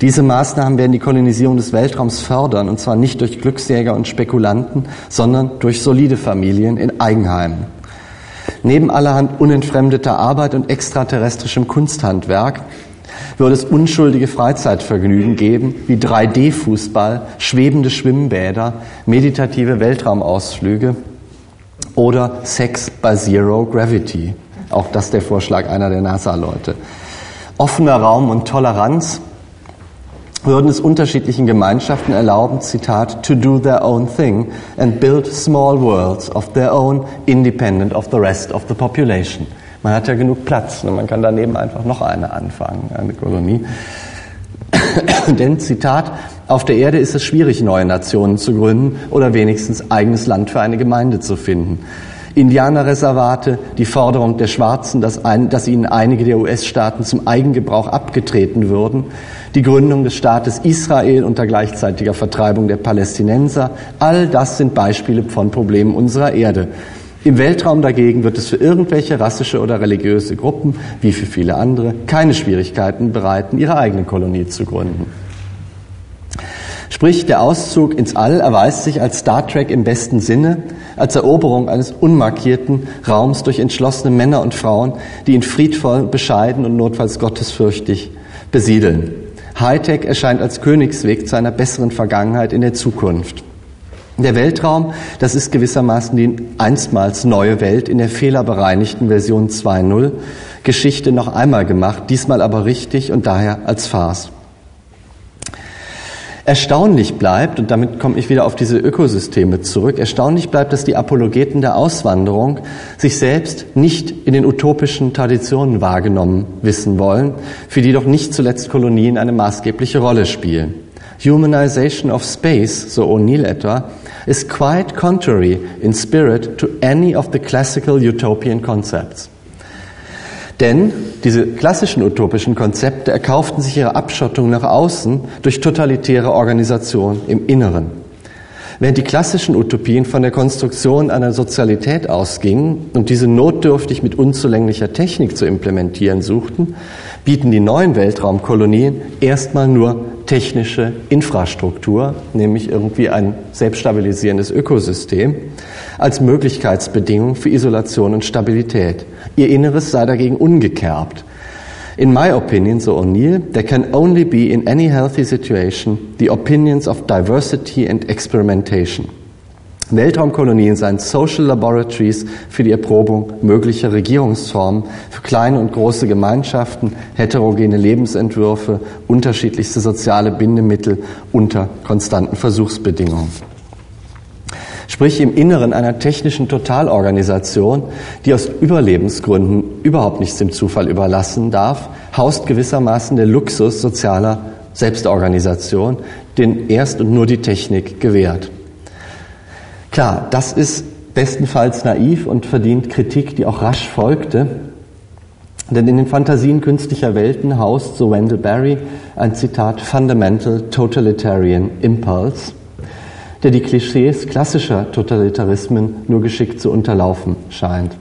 Diese Maßnahmen werden die Kolonisierung des Weltraums fördern, und zwar nicht durch Glücksjäger und Spekulanten, sondern durch solide Familien in Eigenheimen. Neben allerhand unentfremdeter Arbeit und extraterrestrischem Kunsthandwerk würde es unschuldige Freizeitvergnügen geben, wie 3D-Fußball, schwebende Schwimmbäder, meditative Weltraumausflüge oder Sex by Zero Gravity. Auch das der Vorschlag einer der NASA-Leute. Offener Raum und Toleranz würden es unterschiedlichen Gemeinschaften erlauben, Zitat, to do their own thing and build small worlds of their own, independent of the rest of the population. Man hat ja genug Platz und man kann daneben einfach noch eine anfangen, eine Kolonie. *coughs* Denn, Zitat, auf der Erde ist es schwierig, neue Nationen zu gründen oder wenigstens eigenes Land für eine Gemeinde zu finden. Indianerreservate, die Forderung der Schwarzen, dass, ein, dass ihnen einige der US-Staaten zum Eigengebrauch abgetreten würden, die Gründung des Staates Israel unter gleichzeitiger Vertreibung der Palästinenser, all das sind Beispiele von Problemen unserer Erde. Im Weltraum dagegen wird es für irgendwelche rassische oder religiöse Gruppen, wie für viele andere, keine Schwierigkeiten bereiten, ihre eigene Kolonie zu gründen. Sprich, der Auszug ins All erweist sich als Star Trek im besten Sinne, als Eroberung eines unmarkierten Raums durch entschlossene Männer und Frauen, die ihn friedvoll, bescheiden und notfalls gottesfürchtig besiedeln. Hightech erscheint als Königsweg zu einer besseren Vergangenheit in der Zukunft. Der Weltraum, das ist gewissermaßen die einstmals neue Welt in der fehlerbereinigten Version 2.0. Geschichte noch einmal gemacht, diesmal aber richtig und daher als Farce. Erstaunlich bleibt, und damit komme ich wieder auf diese Ökosysteme zurück, erstaunlich bleibt, dass die Apologeten der Auswanderung sich selbst nicht in den utopischen Traditionen wahrgenommen wissen wollen, für die doch nicht zuletzt Kolonien eine maßgebliche Rolle spielen. Humanization of Space, so O'Neill etwa, is quite contrary in spirit to any of the classical utopian concepts. Denn diese klassischen utopischen Konzepte erkauften sich ihre Abschottung nach außen durch totalitäre Organisation im Inneren. Während die klassischen Utopien von der Konstruktion einer Sozialität ausgingen und diese notdürftig mit unzulänglicher Technik zu implementieren suchten, bieten die neuen Weltraumkolonien erstmal nur technische Infrastruktur, nämlich irgendwie ein selbststabilisierendes Ökosystem, als Möglichkeitsbedingung für Isolation und Stabilität. Ihr Inneres sei dagegen ungekerbt. In my opinion, so O'Neill, there can only be in any healthy situation the opinions of diversity and experimentation. Weltraumkolonien seien Social Laboratories für die Erprobung möglicher Regierungsformen, für kleine und große Gemeinschaften, heterogene Lebensentwürfe, unterschiedlichste soziale Bindemittel unter konstanten Versuchsbedingungen. Sprich im Inneren einer technischen Totalorganisation, die aus Überlebensgründen überhaupt nichts dem Zufall überlassen darf, haust gewissermaßen der Luxus sozialer Selbstorganisation, den erst und nur die Technik gewährt. Klar, das ist bestenfalls naiv und verdient Kritik, die auch rasch folgte. Denn in den Fantasien künstlicher Welten haust, so Wendell Berry, ein Zitat Fundamental Totalitarian Impulse, der die Klischees klassischer Totalitarismen nur geschickt zu unterlaufen scheint.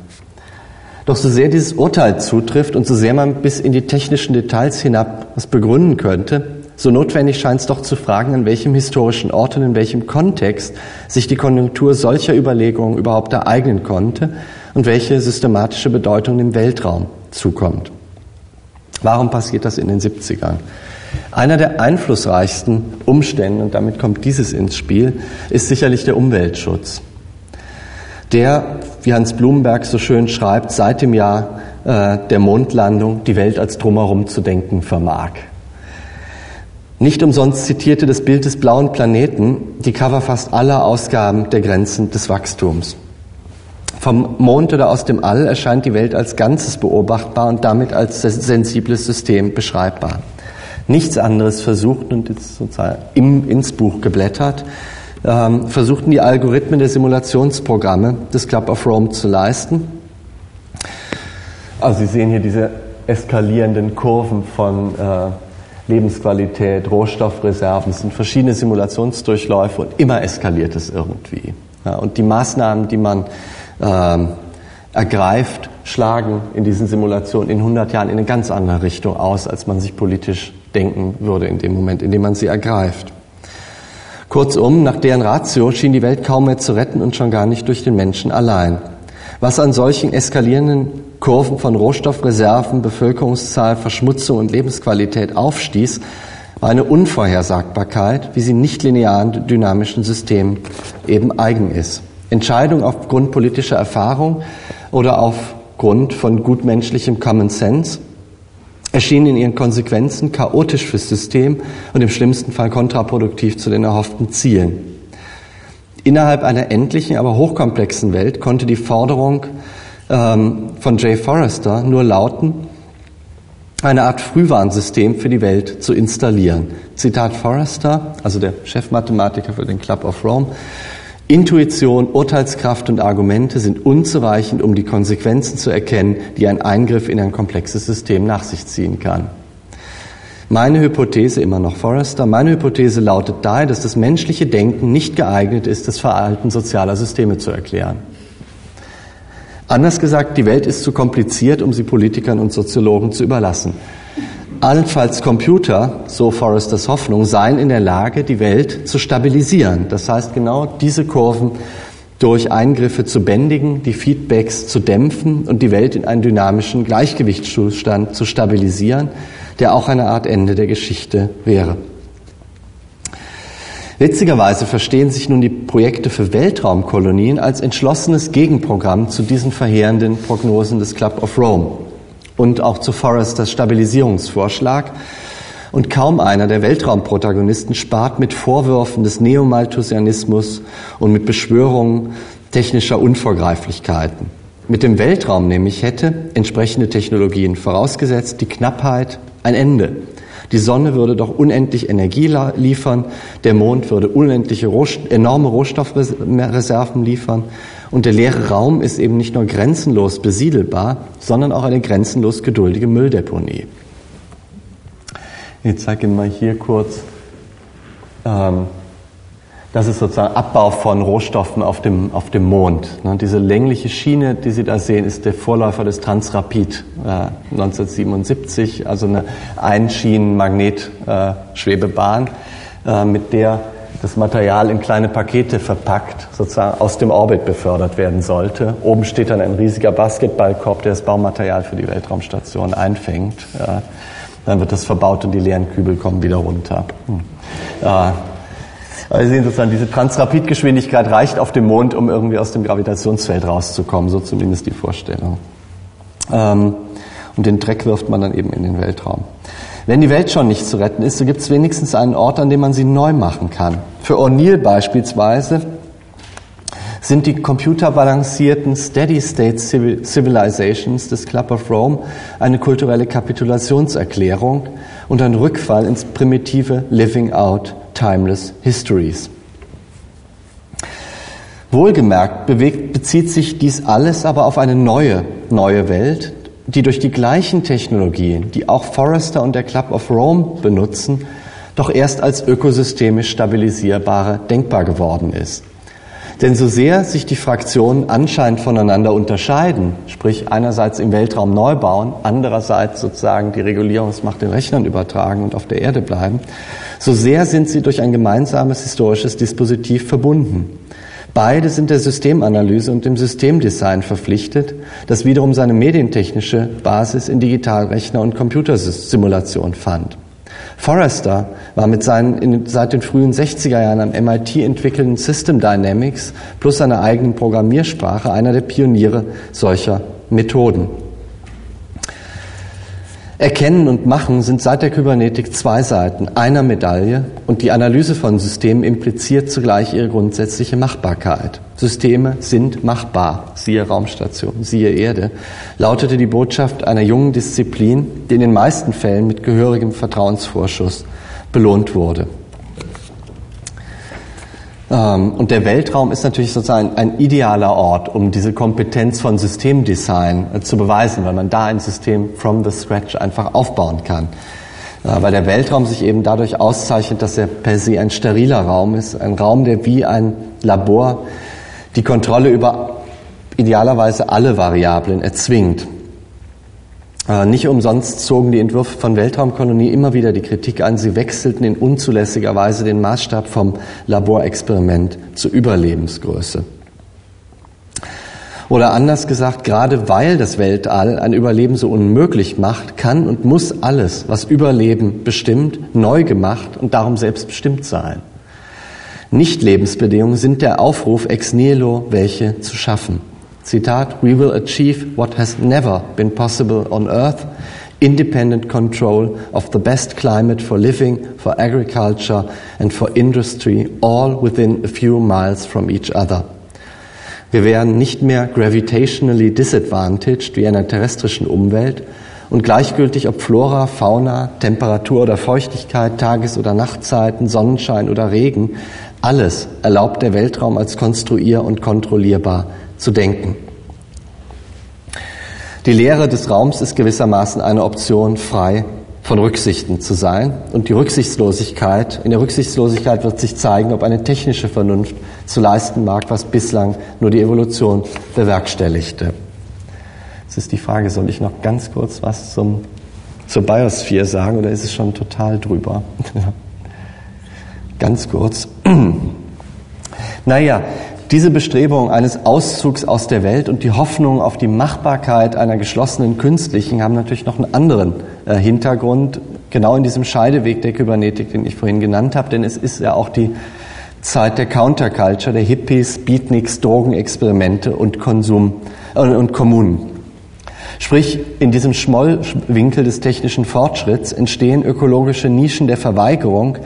Doch so sehr dieses Urteil zutrifft und so sehr man bis in die technischen Details hinab was begründen könnte, so notwendig scheint es doch zu fragen, an welchem historischen Ort und in welchem Kontext sich die Konjunktur solcher Überlegungen überhaupt ereignen konnte und welche systematische Bedeutung dem Weltraum zukommt. Warum passiert das in den 70ern? Einer der einflussreichsten Umstände, und damit kommt dieses ins Spiel, ist sicherlich der Umweltschutz. Der, wie Hans Blumenberg so schön schreibt, seit dem Jahr äh, der Mondlandung die Welt als drumherum zu denken vermag. Nicht umsonst zitierte das Bild des blauen Planeten die Cover fast aller Ausgaben der Grenzen des Wachstums. Vom Mond oder aus dem All erscheint die Welt als Ganzes beobachtbar und damit als sensibles System beschreibbar. Nichts anderes versuchten, und jetzt sozusagen im, ins Buch geblättert, ähm, versuchten die Algorithmen der Simulationsprogramme des Club of Rome zu leisten. Also Sie sehen hier diese eskalierenden Kurven von äh, Lebensqualität, Rohstoffreserven, es sind verschiedene Simulationsdurchläufe und immer eskaliert es irgendwie. Ja, und die Maßnahmen, die man ähm, ergreift, schlagen in diesen Simulationen in 100 Jahren in eine ganz andere Richtung aus, als man sich politisch denken würde in dem Moment, in dem man sie ergreift. Kurzum, nach deren Ratio schien die Welt kaum mehr zu retten und schon gar nicht durch den Menschen allein. Was an solchen eskalierenden Kurven von Rohstoffreserven, Bevölkerungszahl, Verschmutzung und Lebensqualität aufstieß, war eine Unvorhersagbarkeit, wie sie nicht linearen dynamischen Systemen eben eigen ist. Entscheidungen aufgrund politischer Erfahrung oder aufgrund von gutmenschlichem Common Sense erschienen in ihren Konsequenzen chaotisch fürs System und im schlimmsten Fall kontraproduktiv zu den erhofften Zielen. Innerhalb einer endlichen, aber hochkomplexen Welt konnte die Forderung ähm, von Jay Forrester nur lauten, eine Art Frühwarnsystem für die Welt zu installieren. Zitat Forrester, also der Chefmathematiker für den Club of Rome. Intuition, Urteilskraft und Argumente sind unzureichend, um die Konsequenzen zu erkennen, die ein Eingriff in ein komplexes System nach sich ziehen kann. Meine Hypothese, immer noch Forrester, meine Hypothese lautet daher, dass das menschliche Denken nicht geeignet ist, das Verhalten sozialer Systeme zu erklären. Anders gesagt, die Welt ist zu kompliziert, um sie Politikern und Soziologen zu überlassen. Allenfalls Computer, so Forresters Hoffnung, seien in der Lage, die Welt zu stabilisieren. Das heißt, genau diese Kurven durch Eingriffe zu bändigen, die Feedbacks zu dämpfen und die Welt in einen dynamischen Gleichgewichtszustand zu stabilisieren, der auch eine Art Ende der Geschichte wäre. Witzigerweise verstehen sich nun die Projekte für Weltraumkolonien als entschlossenes Gegenprogramm zu diesen verheerenden Prognosen des Club of Rome und auch zu Forresters Stabilisierungsvorschlag. Und kaum einer der Weltraumprotagonisten spart mit Vorwürfen des Neomalthusianismus und mit Beschwörungen technischer Unvorgreiflichkeiten. Mit dem Weltraum nämlich hätte entsprechende Technologien vorausgesetzt die Knappheit ein Ende. Die Sonne würde doch unendlich Energie liefern, der Mond würde unendliche enorme Rohstoffreserven liefern und der leere Raum ist eben nicht nur grenzenlos besiedelbar, sondern auch eine grenzenlos geduldige Mülldeponie. Ich zeige Ihnen mal hier kurz ähm, Das ist sozusagen Abbau von Rohstoffen auf dem, auf dem Mond. Ne, diese längliche Schiene, die Sie da sehen, ist der Vorläufer des Transrapid äh, 1977, also eine Einschienen-Magnet-Schwebebahn, äh, mit der das Material in kleine Pakete verpackt, sozusagen aus dem Orbit befördert werden sollte. Oben steht dann ein riesiger Basketballkorb, der das Baumaterial für die Weltraumstation einfängt. Äh, dann wird das verbaut und die leeren Kübel kommen wieder runter. Äh, Sie sehen sozusagen, diese Transrapidgeschwindigkeit reicht auf dem Mond, um irgendwie aus dem Gravitationsfeld rauszukommen, so zumindest die Vorstellung. Ähm, und den Dreck wirft man dann eben in den Weltraum. Wenn die Welt schon nicht zu retten ist, so gibt es wenigstens einen Ort, an dem man sie neu machen kann. Für O'Neill beispielsweise sind die computerbalancierten Steady-State Civilizations des Club of Rome eine kulturelle Kapitulationserklärung und ein Rückfall ins primitive Living Out Timeless Histories. Wohlgemerkt bewegt, bezieht sich dies alles aber auf eine neue, neue Welt, die durch die gleichen Technologien, die auch Forrester und der Club of Rome benutzen, doch erst als ökosystemisch stabilisierbare denkbar geworden ist. Denn so sehr sich die Fraktionen anscheinend voneinander unterscheiden, sprich einerseits im Weltraum neu bauen, andererseits sozusagen die Regulierungsmacht den Rechnern übertragen und auf der Erde bleiben, so sehr sind sie durch ein gemeinsames historisches Dispositiv verbunden. Beide sind der Systemanalyse und dem Systemdesign verpflichtet, das wiederum seine medientechnische Basis in Digitalrechner und Computersimulation fand. Forrester war mit seinen in, seit den frühen 60er Jahren am MIT entwickelten System Dynamics plus seiner eigenen Programmiersprache einer der Pioniere solcher Methoden. Erkennen und Machen sind seit der Kybernetik zwei Seiten einer Medaille und die Analyse von Systemen impliziert zugleich ihre grundsätzliche Machbarkeit. Systeme sind machbar, siehe Raumstation, siehe Erde, lautete die Botschaft einer jungen Disziplin, die in den meisten Fällen mit gehörigem Vertrauensvorschuss belohnt wurde. Ähm, und der Weltraum ist natürlich sozusagen ein idealer Ort, um diese Kompetenz von Systemdesign äh, zu beweisen, weil man da ein System from the scratch einfach aufbauen kann. Äh, weil der Weltraum sich eben dadurch auszeichnet, dass er per se ein steriler Raum ist, ein Raum, der wie ein Labor die Kontrolle über idealerweise alle Variablen erzwingt. Äh, nicht umsonst zogen die Entwürfe von Weltraumkolonie immer wieder die Kritik an. Sie wechselten in unzulässiger Weise den Maßstab vom Laborexperiment zur Überlebensgröße. Oder anders gesagt, gerade weil das Weltall ein Überleben so unmöglich macht, kann und muss alles, was Überleben bestimmt, neu gemacht und darum selbstbestimmt sein. Nicht-Lebensbedingungen sind der Aufruf ex nihilo, welche zu schaffen. Zitat, we will achieve what has never been possible on earth, independent control of the best climate for living, for agriculture and for industry, all within a few miles from each other. Wir wären nicht mehr gravitationally disadvantaged wie in einer terrestrischen Umwelt und gleichgültig ob Flora, Fauna, Temperatur oder Feuchtigkeit, Tages- oder Nachtzeiten, Sonnenschein oder Regen, alles erlaubt der Weltraum als konstruier- und kontrollierbar zu denken. Die Lehre des Raums ist gewissermaßen eine Option, frei von Rücksichten zu sein. Und die Rücksichtslosigkeit, in der Rücksichtslosigkeit wird sich zeigen, ob eine technische Vernunft zu leisten mag, was bislang nur die Evolution bewerkstelligte. Jetzt ist die Frage, soll ich noch ganz kurz was zum, zur Biosphäre sagen oder ist es schon total drüber? *laughs* ganz kurz. *clears throat* naja, diese Bestrebung eines Auszugs aus der Welt und die Hoffnung auf die Machbarkeit einer geschlossenen künstlichen haben natürlich noch einen anderen äh, Hintergrund, genau in diesem Scheideweg der Kybernetik, den ich vorhin genannt habe, denn es ist ja auch die Zeit der Counterculture, der Hippies, Beatniks, Drogenexperimente und Konsum äh, und Kommunen. Sprich, in diesem Schmollwinkel des technischen Fortschritts entstehen ökologische Nischen der Verweigerung,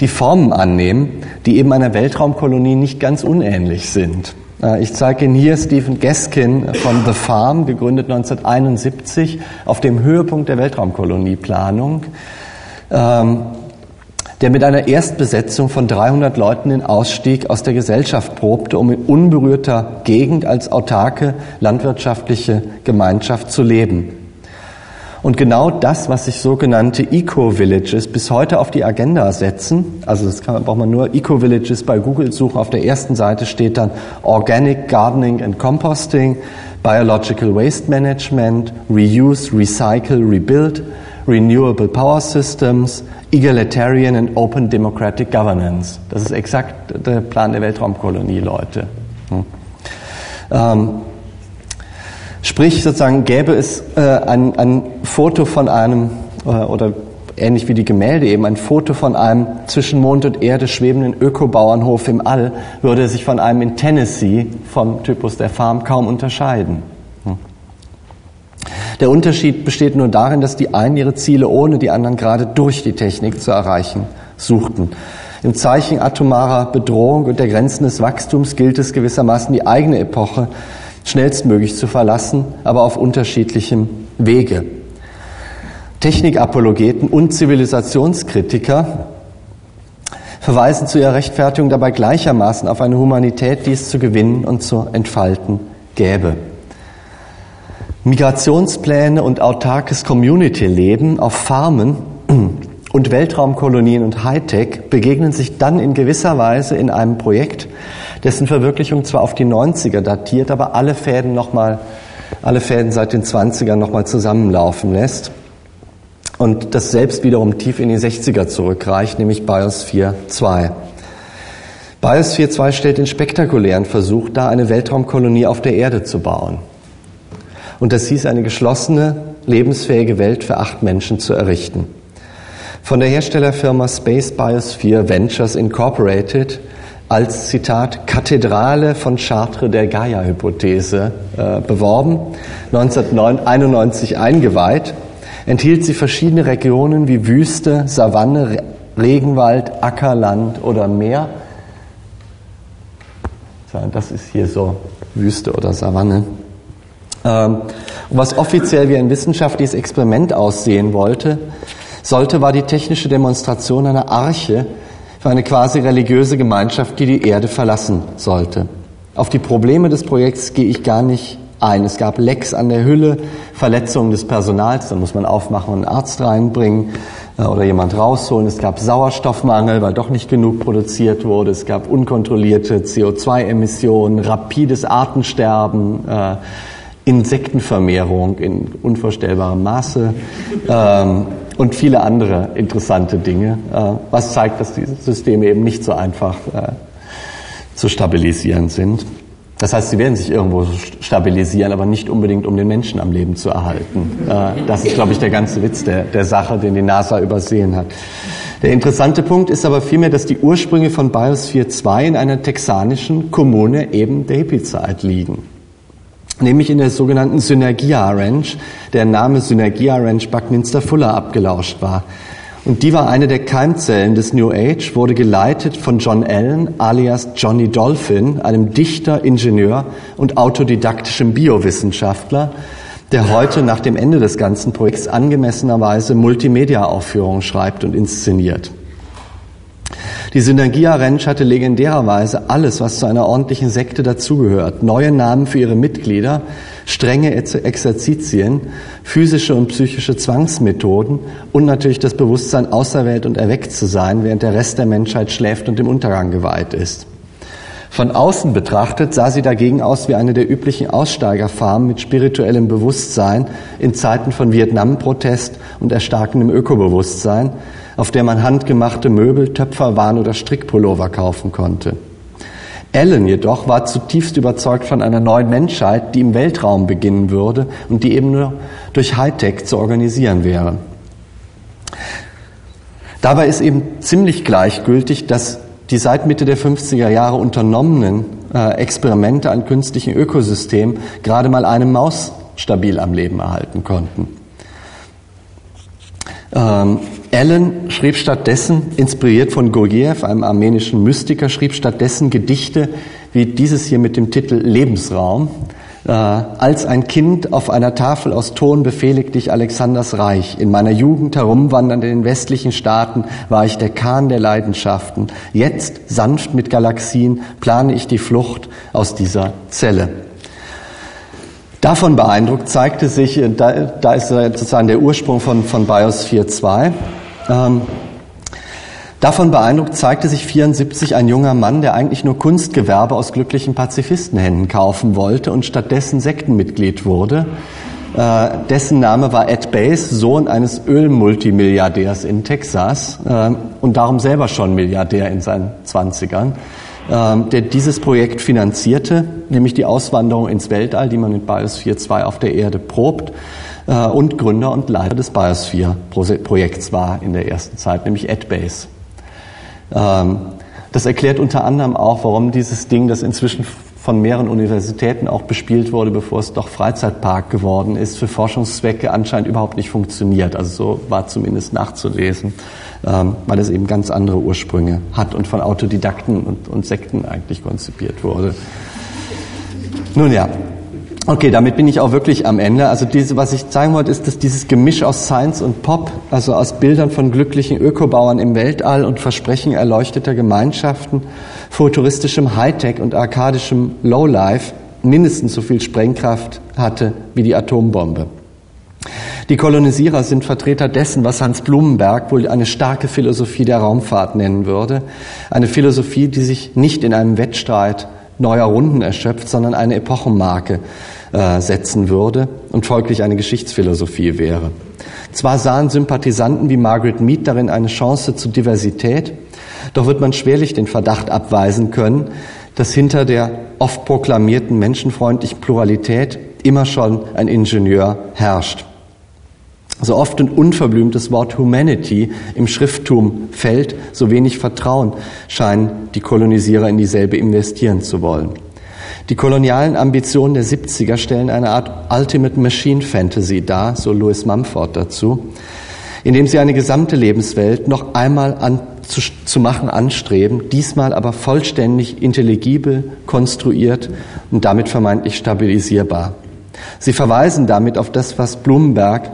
die Formen annehmen, die eben einer Weltraumkolonie nicht ganz unähnlich sind. Äh, ich zeige Ihnen hier Stephen Gaskin von The Farm, gegründet 1971, auf dem Höhepunkt der Weltraumkolonieplanung, ähm, der mit einer Erstbesetzung von 300 Leuten den Ausstieg aus der Gesellschaft probte, um in unberührter Gegend als autarke landwirtschaftliche Gemeinschaft zu leben. Und genau das, was sich sogenannte Eco-Villages bis heute auf die Agenda setzen, also das kann, braucht man nur Eco-Villages bei Google suchen, auf der ersten Seite steht dann Organic Gardening and Composting, Biological Waste Management, Reuse, Recycle, Rebuild, Renewable Power Systems, Egalitarian and Open Democratic Governance. Das ist exakt der Plan der Weltraumkolonie, Leute. Hm. Ähm, Sprich, sozusagen gäbe es äh, ein, ein Foto von einem, äh, oder ähnlich wie die Gemälde eben, ein Foto von einem zwischen Mond und Erde schwebenden Ökobauernhof im All, würde sich von einem in Tennessee vom Typus der Farm kaum unterscheiden. Hm. Der Unterschied besteht nur darin, dass die einen ihre Ziele ohne die anderen gerade durch die Technik zu erreichen suchten. Im Zeichen atomarer Bedrohung und der Grenzen des Wachstums gilt es gewissermaßen die eigene Epoche schnellstmöglich zu verlassen, aber auf unterschiedlichem Wege. Technikapologeten und Zivilisationskritiker verweisen zu ihrer Rechtfertigung dabei gleichermaßen auf eine Humanität, die es zu gewinnen und zu entfalten gäbe. Migrationspläne und autarkes Community-Leben auf Farmen und Weltraumkolonien und Hightech begegnen sich dann in gewisser Weise in einem Projekt, dessen Verwirklichung zwar auf die 90er datiert, aber alle Fäden noch mal, alle Fäden seit den 20ern nochmal zusammenlaufen lässt. Und das selbst wiederum tief in die 60er zurückreicht, nämlich Biosphere 2. Biosphere 2 stellt den spektakulären Versuch dar, eine Weltraumkolonie auf der Erde zu bauen. Und das hieß, eine geschlossene, lebensfähige Welt für acht Menschen zu errichten. Von der Herstellerfirma Space Biosphere Ventures Incorporated als Zitat Kathedrale von Chartres der Gaia-Hypothese äh, beworben, 1991 eingeweiht, enthielt sie verschiedene Regionen wie Wüste, Savanne, Regenwald, Ackerland oder Meer. Das ist hier so Wüste oder Savanne. Ähm, was offiziell wie ein wissenschaftliches Experiment aussehen wollte, sollte, war die technische Demonstration einer Arche, für eine quasi religiöse Gemeinschaft, die die Erde verlassen sollte. Auf die Probleme des Projekts gehe ich gar nicht ein. Es gab Lecks an der Hülle, Verletzungen des Personals, da muss man aufmachen und einen Arzt reinbringen äh, oder jemand rausholen. Es gab Sauerstoffmangel, weil doch nicht genug produziert wurde. Es gab unkontrollierte CO2-Emissionen, rapides Artensterben, äh, Insektenvermehrung in unvorstellbarem Maße. Ähm, und viele andere interessante Dinge, äh, was zeigt, dass diese Systeme eben nicht so einfach äh, zu stabilisieren sind. Das heißt, sie werden sich irgendwo stabilisieren, aber nicht unbedingt, um den Menschen am Leben zu erhalten. Äh, das ist, glaube ich, der ganze Witz der, der Sache, den die NASA übersehen hat. Der interessante Punkt ist aber vielmehr, dass die Ursprünge von Biosphere 2 in einer texanischen Kommune eben der Hippie-Zeit liegen nämlich in der sogenannten Synergia Ranch, der Name Synergia Ranch Buckminster Fuller abgelauscht war. Und die war eine der Keimzellen des New Age, wurde geleitet von John Allen alias Johnny Dolphin, einem Dichter, Ingenieur und autodidaktischem Biowissenschaftler, der heute nach dem Ende des ganzen Projekts angemessenerweise Multimedia-Aufführungen schreibt und inszeniert. Die Synergia Rentsch hatte legendärerweise alles, was zu einer ordentlichen Sekte dazugehört. Neue Namen für ihre Mitglieder, strenge Exerzitien, physische und psychische Zwangsmethoden und natürlich das Bewusstsein, auserwählt und erweckt zu sein, während der Rest der Menschheit schläft und dem Untergang geweiht ist. Von außen betrachtet sah sie dagegen aus wie eine der üblichen Aussteigerfarmen mit spirituellem Bewusstsein in Zeiten von Vietnam-Protest und erstarkendem Ökobewusstsein, auf der man handgemachte Möbel, Töpferwaren oder Strickpullover kaufen konnte. Ellen jedoch war zutiefst überzeugt von einer neuen Menschheit, die im Weltraum beginnen würde und die eben nur durch Hightech zu organisieren wäre. Dabei ist eben ziemlich gleichgültig, dass die seit Mitte der 50er Jahre unternommenen äh, Experimente an künstlichen Ökosystemen gerade mal eine Maus stabil am Leben erhalten konnten. Ähm, Allen schrieb stattdessen, inspiriert von Gurdjieff, einem armenischen Mystiker, schrieb stattdessen Gedichte wie dieses hier mit dem Titel Lebensraum. Äh, als ein Kind auf einer Tafel aus Ton befehligt dich Alexanders Reich. In meiner Jugend herumwandernd in den westlichen Staaten war ich der Kahn der Leidenschaften. Jetzt, sanft mit Galaxien, plane ich die Flucht aus dieser Zelle. Davon beeindruckt zeigte sich, äh, da, da ist sozusagen der Ursprung von, von BIOS 4.2. Ähm, davon beeindruckt zeigte sich 74 ein junger Mann, der eigentlich nur Kunstgewerbe aus glücklichen Pazifistenhänden kaufen wollte und stattdessen Sektenmitglied wurde. Äh, dessen Name war Ed Bass, Sohn eines Ölmultimilliardärs in Texas äh, und darum selber schon Milliardär in seinen Zwanzigern. Ähm, der dieses Projekt finanzierte, nämlich die Auswanderung ins Weltall, die man mit Biosphere 2 auf der Erde probt, äh, und Gründer und Leiter des Biosphere-Projekts war in der ersten Zeit, nämlich AdBase. Ähm, das erklärt unter anderem auch, warum dieses Ding, das inzwischen von mehreren Universitäten auch bespielt wurde, bevor es doch Freizeitpark geworden ist, für Forschungszwecke anscheinend überhaupt nicht funktioniert. Also so war zumindest nachzulesen ähm, weil es eben ganz andere Ursprünge hat und von Autodidakten und, und Sekten eigentlich konzipiert wurde. Nun ja, Okay, damit bin ich auch wirklich am Ende. Also diese, was ich zeigen wollte, ist, dass dieses Gemisch aus Science und Pop, also aus Bildern von glücklichen Ökobauern im Weltall und Versprechen erleuchteter Gemeinschaften, futuristischem Hightech und arkadischem Lowlife mindestens so viel Sprengkraft hatte wie die Atombombe. Die Kolonisierer sind Vertreter dessen, was Hans Blumenberg wohl eine starke Philosophie der Raumfahrt nennen würde. Eine Philosophie, die sich nicht in einem Wettstreit neuer Runden erschöpft, sondern eine Epochenmarke äh, setzen würde und folglich eine Geschichtsphilosophie wäre. Zwar sahen Sympathisanten wie Margaret Mead darin eine Chance zur Diversität, doch wird man schwerlich den Verdacht abweisen können, dass hinter der oft proklamierten menschenfreundlichen Pluralität immer schon ein Ingenieur herrscht so oft ein unverblümtes Wort Humanity im Schrifttum fällt, so wenig Vertrauen scheinen die Kolonisierer in dieselbe investieren zu wollen. Die kolonialen Ambitionen der 70er stellen eine Art Ultimate Machine Fantasy dar, so Louis Mumford dazu, indem sie eine gesamte Lebenswelt noch einmal an, zu, zu machen anstreben, diesmal aber vollständig intelligibel, konstruiert und damit vermeintlich stabilisierbar. Sie verweisen damit auf das, was Blumenberg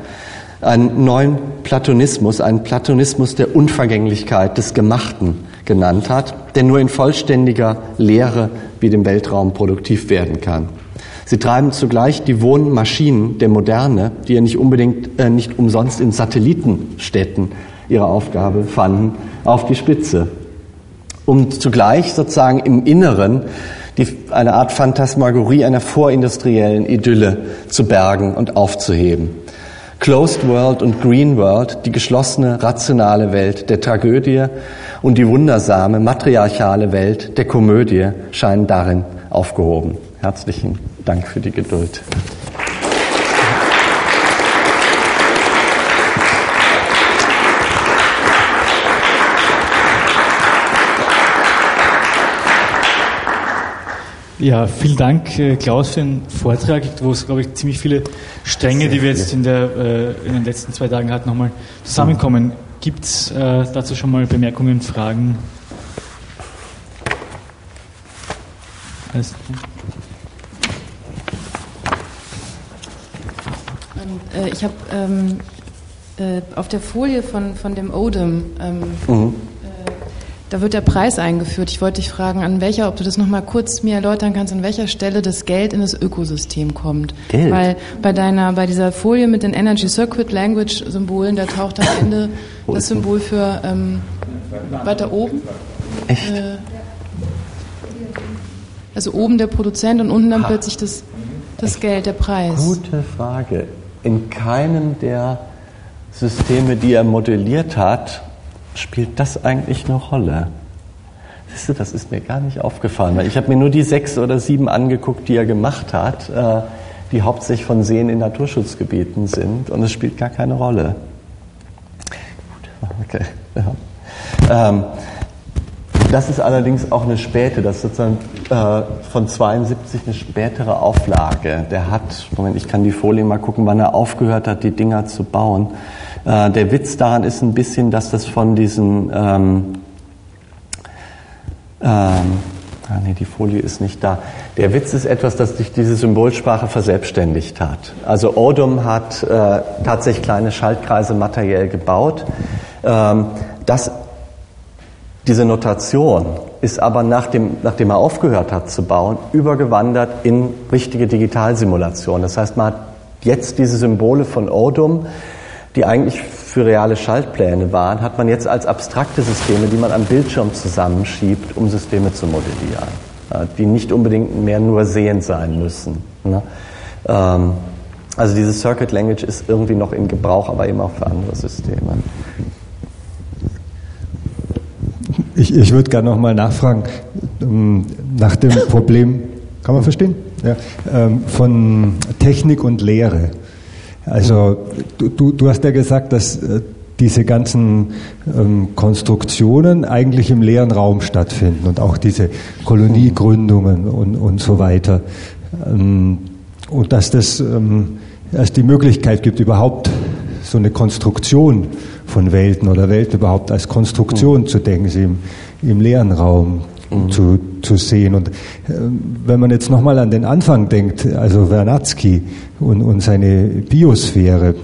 einen neuen Platonismus, einen Platonismus der Unvergänglichkeit des Gemachten genannt hat, der nur in vollständiger Lehre wie dem Weltraum produktiv werden kann. Sie treiben zugleich die Wohnmaschinen der Moderne, die ja nicht unbedingt äh, nicht umsonst in Satellitenstädten ihre Aufgabe fanden, auf die Spitze, um zugleich sozusagen im Inneren die, eine Art Phantasmagorie einer vorindustriellen Idylle zu bergen und aufzuheben. Closed World und Green World, die geschlossene, rationale Welt der Tragödie und die wundersame, matriarchale Welt der Komödie scheinen darin aufgehoben. Herzlichen Dank für die Geduld. Ja, vielen Dank, äh, Klaus, für den Vortrag, wo es, glaube ich, ziemlich viele Stränge, die wir jetzt in, der, äh, in den letzten zwei Tagen hatten, nochmal zusammenkommen. Gibt es äh, dazu schon mal Bemerkungen, Fragen? Alles ähm, ich habe ähm, äh, auf der Folie von, von dem Odem ähm, mhm. Da wird der Preis eingeführt. Ich wollte dich fragen, an welcher, ob du das nochmal kurz mir erläutern kannst, an welcher Stelle das Geld in das Ökosystem kommt. Geld? Weil bei deiner, bei dieser Folie mit den Energy Circuit Language Symbolen, da taucht am Ende das Symbol für ähm, weiter oben. Echt? Äh, also oben der Produzent und unten dann ha. plötzlich das, das Geld, der Preis. Gute Frage. In keinem der Systeme, die er modelliert hat, spielt das eigentlich eine Rolle? Siehst du, das ist mir gar nicht aufgefallen, weil ich habe mir nur die sechs oder sieben angeguckt, die er gemacht hat, äh, die hauptsächlich von Seen in Naturschutzgebieten sind und es spielt gar keine Rolle. Gut, okay. Ja. Ähm, das ist allerdings auch eine späte, das ist sozusagen äh, von 72 eine spätere Auflage. Der hat, Moment, ich kann die Folie mal gucken, wann er aufgehört hat, die Dinger zu bauen. Äh, der Witz daran ist ein bisschen, dass das von diesen, ähm, ähm, ah nee, die Folie ist nicht da. Der Witz ist etwas, das sich diese Symbolsprache verselbstständigt hat. Also Odom hat äh, tatsächlich kleine Schaltkreise materiell gebaut. Ähm, das Diese Notation ist aber nachdem, nachdem er aufgehört hat zu bauen, übergewandert in richtige Digitalsimulation. Das heißt, man hat jetzt diese Symbole von Odum, die eigentlich für reale Schaltpläne waren, hat man jetzt als abstrakte Systeme, die man am Bildschirm zusammenschiebt, um Systeme zu modellieren, die nicht unbedingt mehr nur sehend sein müssen. Ne? Ähm, also diese Circuit Language ist irgendwie noch in Gebrauch, aber eben auch für andere Systeme. Ich, ich würde gerne nochmal nachfragen ähm, nach dem Problem, kann man verstehen? Ja, ähm, von Technik und Lehre. Also du, du hast ja gesagt, dass äh, diese ganzen ähm, Konstruktionen eigentlich im leeren Raum stattfinden und auch diese Koloniegründungen und, und so weiter. Ähm, und dass das ähm, erst die Möglichkeit gibt, überhaupt so eine Konstruktion von Welten oder Welten überhaupt als Konstruktion mhm. zu denken, sie im, im leeren Raum mhm. zu, zu sehen. Und äh, wenn man jetzt nochmal an den Anfang denkt, also Wernatzky und, und seine Biosphäre,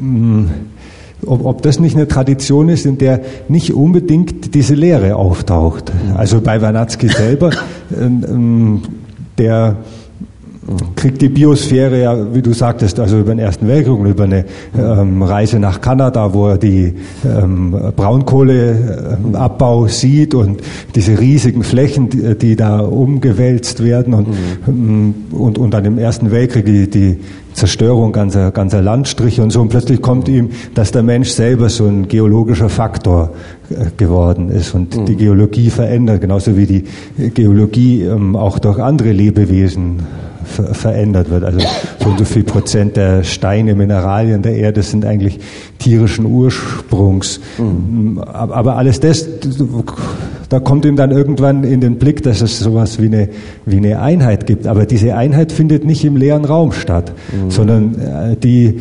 ähm, ob, ob das nicht eine Tradition ist, in der nicht unbedingt diese Lehre auftaucht. Also bei Wernatzky selber, ähm, der kriegt die Biosphäre ja, wie du sagtest, also über den Ersten Weltkrieg und über eine ähm, Reise nach Kanada, wo er die ähm, Braunkohleabbau sieht und diese riesigen Flächen, die, die da umgewälzt werden und, mhm. und, und dann im Ersten Weltkrieg die, die Zerstörung ganzer, ganzer Landstriche und so. Und plötzlich kommt ihm, dass der Mensch selber so ein geologischer Faktor äh, geworden ist und mhm. die Geologie verändert, genauso wie die Geologie ähm, auch durch andere Lebewesen ver verändert wird. Also so und so viel Prozent der Steine, Mineralien der Erde sind eigentlich tierischen Ursprungs. Mhm. Aber alles das, da kommt ihm dann irgendwann in den Blick, dass es sowas wie eine, wie eine Einheit gibt. Aber diese Einheit findet nicht im leeren Raum statt, mhm. sondern äh, die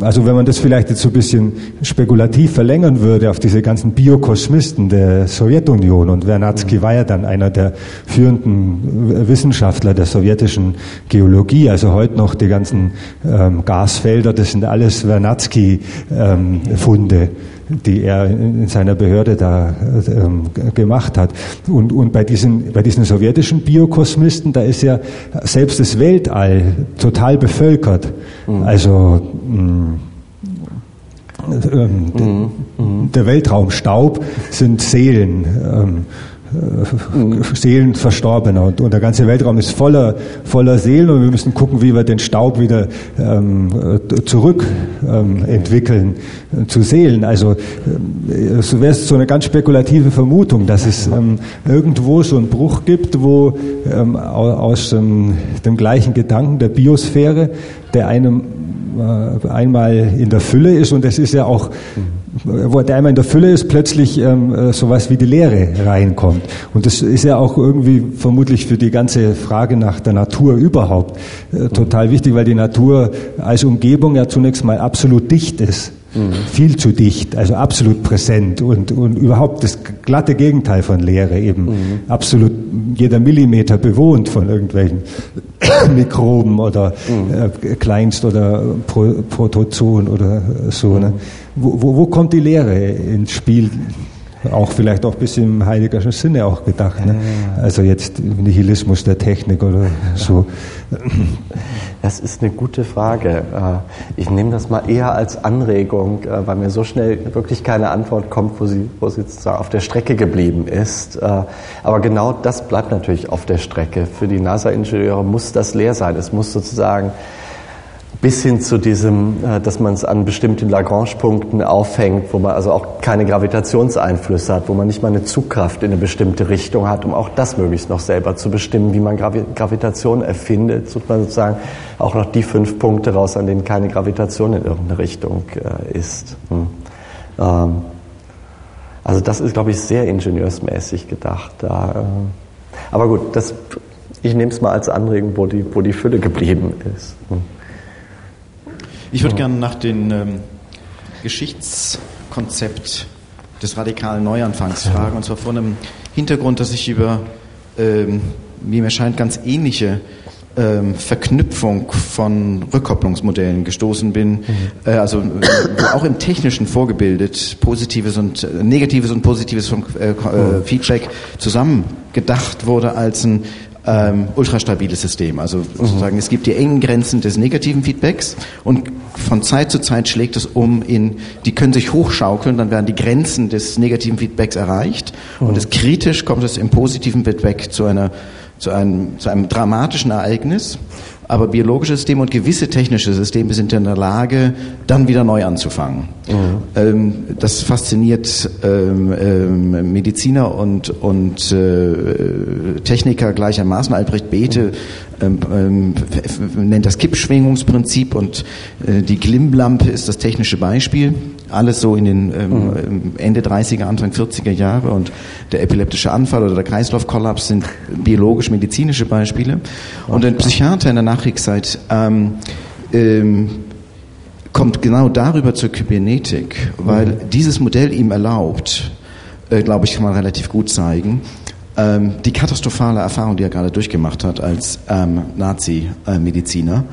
also wenn man das vielleicht jetzt so ein bisschen spekulativ verlängern würde auf diese ganzen Biokosmisten der Sowjetunion und Wernatzky mhm. war ja dann einer der führenden Wissenschaftler der sowjetischen Geologie, also heute noch die ganzen ähm, Gasfelder, das sind alles Wernatzky-Funde. Ähm, die er in seiner Behörde da ähm, gemacht hat. Und, und bei, diesen, bei diesen sowjetischen Biokosmisten, da ist ja selbst das Weltall total bevölkert. Mhm. Also mh, mm, ähm, mhm. der Weltraumstaub sind Seelen. Ähm, äh, Seelen Verstorbener und, und, der ganze Weltraum ist voller, voller Seelen und wir müssen gucken, wie wir den Staub wieder ähm, zurück ähm, entwickeln äh, zu Seelen. Also äh, so wäre es so eine ganz spekulative Vermutung, dass es ähm, irgendwo so einen Bruch gibt, wo ähm, aus ähm, dem gleichen Gedanken der Biosphäre, der einem äh, einmal in der Fülle ist und es ist ja auch wo der einmal in der Fülle ist, plötzlich ähm, äh, sowas wie die Leere reinkommt. Und das ist ja auch irgendwie vermutlich für die ganze Frage nach der Natur überhaupt äh, total wichtig, weil die Natur als Umgebung ja zunächst mal absolut dicht ist. Mhm. Viel zu dicht, also absolut präsent und, und überhaupt das glatte Gegenteil von Leere eben. Mhm. Absolut jeder Millimeter bewohnt von irgendwelchen *coughs* Mikroben oder mhm. äh, Kleinst- oder Pro Protozoen oder so. Ne? Wo, wo, wo kommt die Lehre ins Spiel? Auch vielleicht auch bis im heiligerschen Sinne auch gedacht. Ne? Also jetzt Nihilismus der Technik oder so. Das ist eine gute Frage. Äh, ich nehme das mal eher als Anregung, äh, weil mir so schnell wirklich keine Antwort kommt, wo sie, wo sie sozusagen auf der Strecke geblieben ist. Äh, aber genau das bleibt natürlich auf der Strecke. Für die NASA-Ingenieure muss das leer sein. Es muss sozusagen bis hin zu diesem, äh, dass man es an bestimmten Lagrange-Punkten aufhängt, wo man also auch keine Gravitationseinflüsse hat, wo man nicht mal eine Zugkraft in eine bestimmte Richtung hat, um auch das möglichst noch selber zu bestimmen, wie man Gravitation erfindet, sucht man sozusagen auch noch die fünf Punkte raus, an denen keine Gravitation in irgendeine Richtung äh, ist. Hm. Ähm, also das ist, glaube ich, sehr ingenieursmäßig gedacht. Da, äh, aber gut, das, ich nehme es mal als Anregung, wo die, wo die Fülle geblieben ist. Hm. Ich würde gerne nach dem ähm, Geschichtskonzept des radikalen Neuanfangs fragen, und zwar vor einem Hintergrund, dass ich über, ähm, wie mir scheint, ganz ähnliche ähm, Verknüpfung von Rückkopplungsmodellen gestoßen bin, mhm. äh, also äh, auch im Technischen vorgebildet, positives und äh, negatives und positives vom äh, äh, mhm. Feedback zusammen gedacht wurde als ein ähm, ultrastabiles System. Also mhm. sozusagen, es gibt die engen Grenzen des negativen Feedbacks und von Zeit zu Zeit schlägt es um in, die können sich hochschaukeln, dann werden die Grenzen des negativen Feedbacks erreicht mhm. und es kritisch kommt es im positiven Feedback zu einer zu einem, zu einem dramatischen Ereignis. Aber biologische Systeme und gewisse technische Systeme sind in der Lage, dann wieder neu anzufangen. Mhm. Ähm, das fasziniert ähm, ähm, Mediziner und, und äh, Techniker gleichermaßen. Albrecht Bethe ähm, nennt das Kippschwingungsprinzip und äh, die Glimmlampe ist das technische Beispiel. Alles so in den ähm, mhm. Ende 30er, Anfang 40er Jahre und der epileptische Anfall oder der Kreislaufkollaps sind biologisch-medizinische Beispiele. Und ein Psychiater in der Nachkriegszeit ähm, ähm, kommt genau darüber zur Kybernetik, weil mhm. dieses Modell ihm erlaubt, äh, glaube ich, kann man relativ gut zeigen, ähm, die katastrophale Erfahrung, die er gerade durchgemacht hat als ähm, Nazi-Mediziner,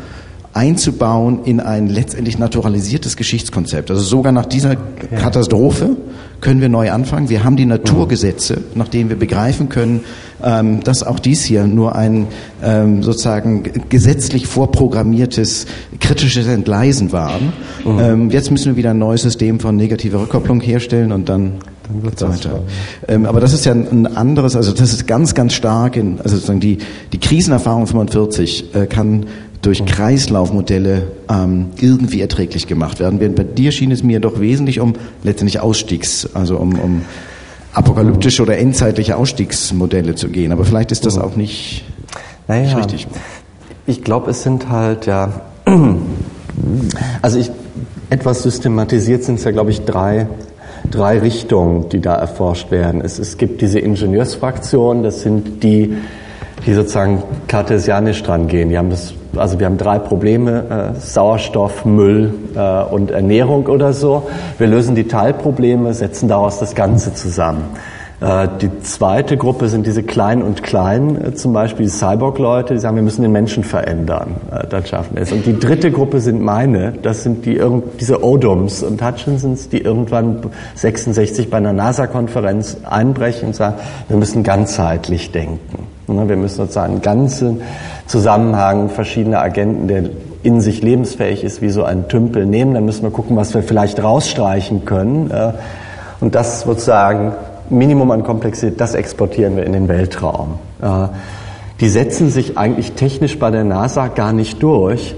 einzubauen in ein letztendlich naturalisiertes Geschichtskonzept. Also sogar nach dieser Katastrophe können wir neu anfangen. Wir haben die Naturgesetze, nach denen wir begreifen können, ähm, dass auch dies hier nur ein ähm, sozusagen gesetzlich vorprogrammiertes kritisches Entgleisen war. Mhm. Ähm, jetzt müssen wir wieder ein neues System von negativer Rückkopplung herstellen und dann. Ähm, aber das ist ja ein anderes, also das ist ganz, ganz stark in, also sozusagen die, die Krisenerfahrung 45 äh, kann durch Kreislaufmodelle ähm, irgendwie erträglich gemacht werden. Während bei dir schien es mir doch wesentlich um letztendlich Ausstiegs, also um, um apokalyptische oder endzeitliche Ausstiegsmodelle zu gehen. Aber vielleicht ist das auch nicht, naja, nicht richtig. Ich glaube, es sind halt ja, *clears throat* also ich etwas systematisiert sind es ja, glaube ich, drei drei Richtungen, die da erforscht werden. Es, es gibt diese Ingenieursfraktion, das sind die, die sozusagen kartesianisch dran gehen. Die haben das, also wir haben drei Probleme, äh, Sauerstoff, Müll äh, und Ernährung oder so. Wir lösen die Teilprobleme, setzen daraus das Ganze zusammen. Äh, die zweite Gruppe sind diese Kleinen und Kleinen, äh, zum Beispiel die Cyborg-Leute, die sagen, wir müssen den Menschen verändern. Äh, dann schaffen wir es. Und die dritte Gruppe sind meine, das sind die, diese Odums und Hutchinsons, die irgendwann 66 bei einer NASA-Konferenz einbrechen und sagen, wir müssen ganzheitlich denken. Ne, wir müssen sozusagen einen ganzen Zusammenhang verschiedener Agenten, der in sich lebensfähig ist, wie so ein Tümpel nehmen. Dann müssen wir gucken, was wir vielleicht rausstreichen können. Und das sozusagen Minimum an Komplexität, das exportieren wir in den Weltraum. Äh, die setzen sich eigentlich technisch bei der NASA gar nicht durch,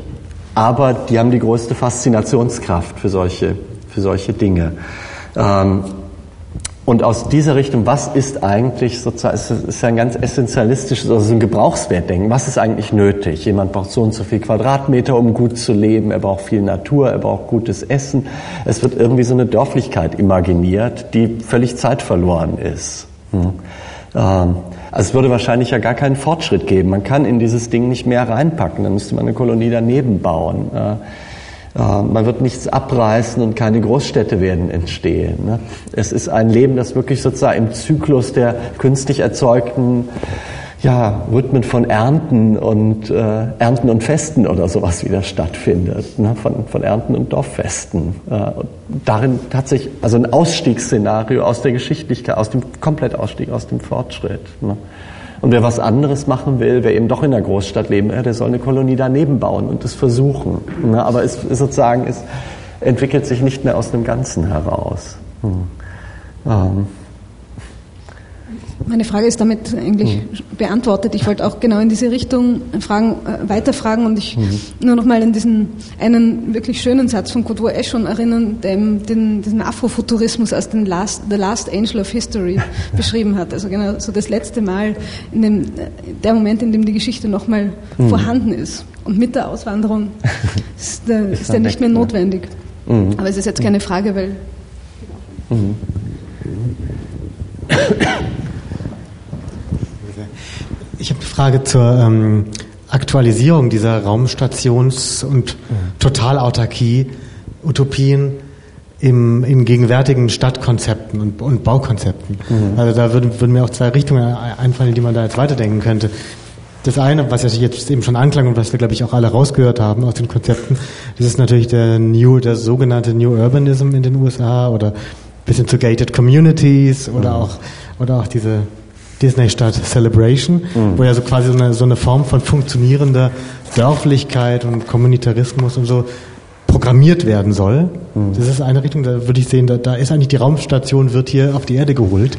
aber die haben die größte Faszinationskraft für solche, für solche Dinge. Und aus dieser Richtung, was ist eigentlich sozusagen, es ist ja ein ganz essentialistisches, also ein Gebrauchswertdenken. Was ist eigentlich nötig? Jemand braucht so und so viel Quadratmeter, um gut zu leben. Er braucht viel Natur, er braucht gutes Essen. Es wird irgendwie so eine Dörflichkeit imaginiert, die völlig zeitverloren ist. Hm. Ähm, also es würde wahrscheinlich ja gar keinen Fortschritt geben. Man kann in dieses Ding nicht mehr reinpacken. Dann müsste man eine Kolonie daneben bauen. Äh, man wird nichts abreißen und keine Großstädte werden entstehen. Ne? Es ist ein Leben, das wirklich sozusagen im Zyklus der künstlich erzeugten ja, Rhythmen von Ernten und äh, Ernten und Festen oder sowas wieder stattfindet, ne? von, von Ernten und Dorffesten. Äh, und darin tatsächlich also ein Ausstiegsszenario aus der Geschichtlichkeit, aus dem Komplettausstieg aus dem Fortschritt. Ne? Und wer was anderes machen will, wer eben doch in der Großstadt leben will, der soll eine Kolonie daneben bauen und das versuchen. Aber es sozusagen, es entwickelt sich nicht mehr aus dem Ganzen heraus. Hm. Ähm. Meine Frage ist damit eigentlich mhm. beantwortet. Ich wollte auch genau in diese Richtung fragen, äh, weiterfragen und ich mhm. nur noch mal an diesen einen wirklich schönen Satz von Kurt Eschon erinnern, der den, diesen Afrofuturismus als den Last, The Last Angel of History *laughs* beschrieben hat. Also genau so das letzte Mal, in dem, der Moment, in dem die Geschichte noch mal mhm. vorhanden ist. Und mit der Auswanderung *laughs* ist der, ist der nicht mehr notwendig. Mhm. Aber es ist jetzt keine Frage, weil... Mhm. Ich habe eine Frage zur ähm, Aktualisierung dieser Raumstations- und Totalautarkie, Utopien im, in gegenwärtigen Stadtkonzepten und, und Baukonzepten. Mhm. Also da würden, würden, mir auch zwei Richtungen einfallen, die man da jetzt weiterdenken könnte. das eine, was ja jetzt eben schon anklang und was wir, glaube ich, auch alle rausgehört haben aus den Konzepten, das ist natürlich der New, der sogenannte New Urbanism in den USA oder bisschen zu Gated Communities oder mhm. auch oder auch diese Disney-Stadt Celebration, mhm. wo ja so quasi so eine, so eine Form von funktionierender Dörflichkeit und Kommunitarismus und so programmiert werden soll. Mhm. Das ist eine Richtung, da würde ich sehen, da, da ist eigentlich die Raumstation, wird hier auf die Erde geholt.